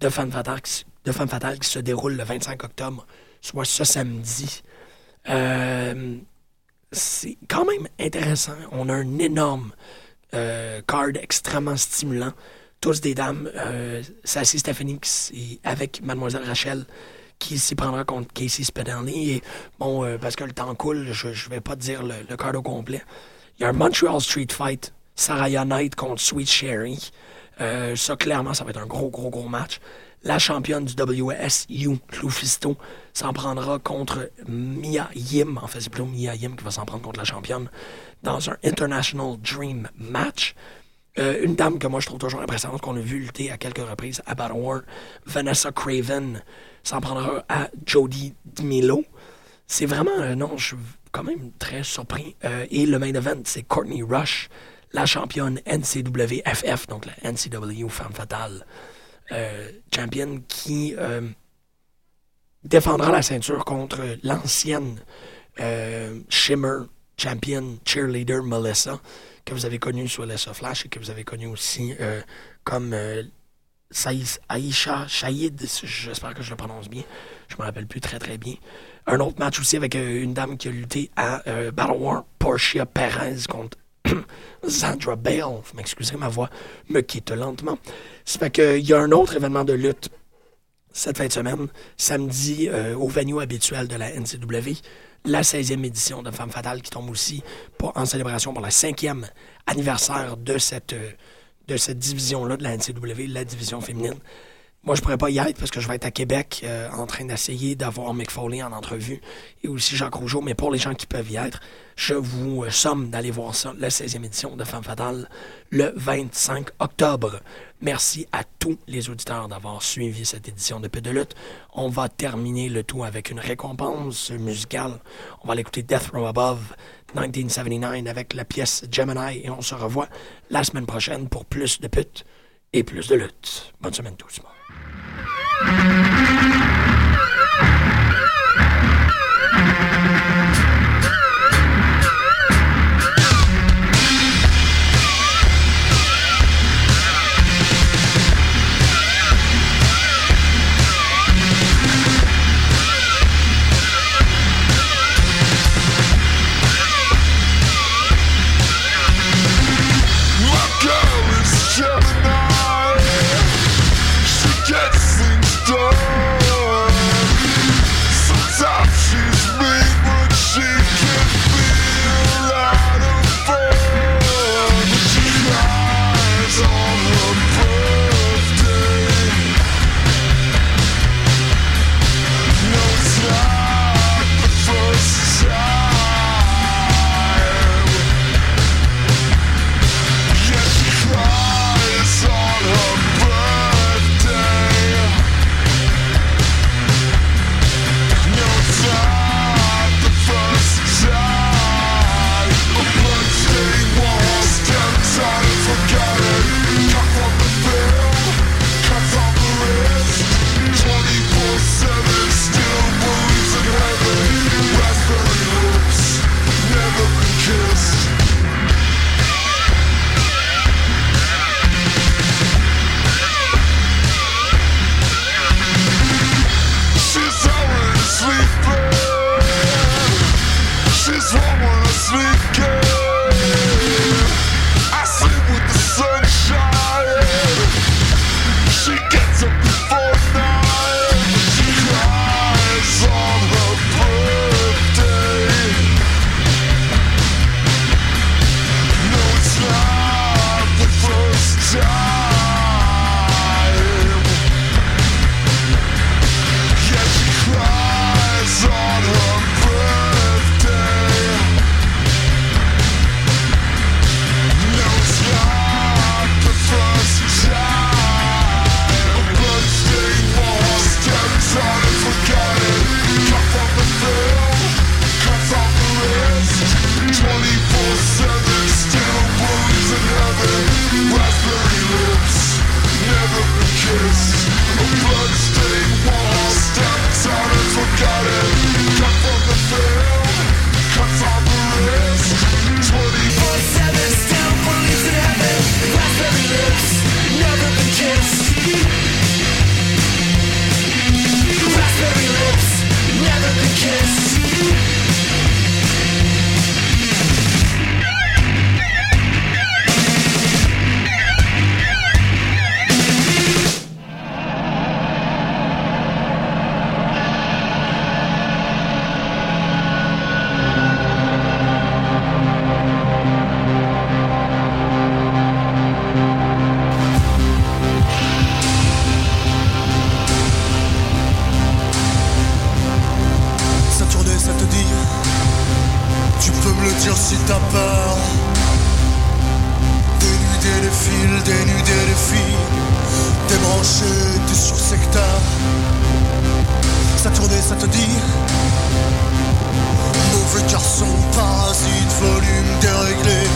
Speaker 6: de Femme Fatale, qui, se déroule le 25 octobre, soit ce samedi. Euh, c'est quand même intéressant. On a un énorme card extrêmement stimulant. Tous des dames. Euh, Sassy Stephanie qui avec Mademoiselle Rachel qui s'y prendra contre Casey Spinelli. Et bon, euh, parce que le temps coule, je ne vais pas dire le, le card au complet. Il y a un Montreal Street Fight, Saraya Knight contre Sweet Sherry. Euh, ça, clairement, ça va être un gros, gros, gros match. La championne du WSU, Lufisto, s'en prendra contre Mia Yim. En fait, c'est plutôt Mia Yim qui va s'en prendre contre la championne dans un International Dream match. Euh, une dame que moi je trouve toujours impressionnante, qu'on a vu lutter à quelques reprises à Battle War, Vanessa Craven, s'en prendra à Jodie D'Milo. C'est vraiment, euh, non, je suis quand même très surpris. Euh, et le main event, c'est Courtney Rush, la championne NCWFF, donc la NCW Femme Fatale euh, championne, qui défendra la ceinture contre l'ancienne Shimmer champion cheerleader Melissa, que vous avez connue sur Melissa Flash et que vous avez connue aussi euh, comme euh, Saïs- Aïcha Shahid, j'espère que je le prononce bien, je me rappelle plus très très bien. Un autre match aussi avec euh, une dame qui a lutté à Battle War, Portia Perez contre [CLEARS THROAT]
Speaker 7: Sandra Bale, vous m'excuserez, ma voix me quitte lentement. Ça fait qu'il y a un autre événement de lutte cette fin de semaine, samedi, au venue habituel de la NCW, la 16e édition de Femme Fatale qui tombe aussi en célébration pour le cinquième anniversaire de cette, euh, de cette division-là de la NCW, la division féminine. Moi, je pourrais pas y être parce que je vais être à Québec euh, en train d'essayer d'avoir Mick en entrevue et aussi Jacques Rougeau. Mais pour les gens qui peuvent y être, je vous euh, somme d'aller voir ça, la 16e édition de Femme Fatale, le 25 octobre. Merci à tous les auditeurs d'avoir suivi cette édition de Peu de lutte. On va terminer le tout avec une récompense musicale. On va l'écouter Death Row Above 1979 avec la pièce Gemini et on se revoit la semaine prochaine pour plus de putes et plus de lutte. Bonne semaine tous.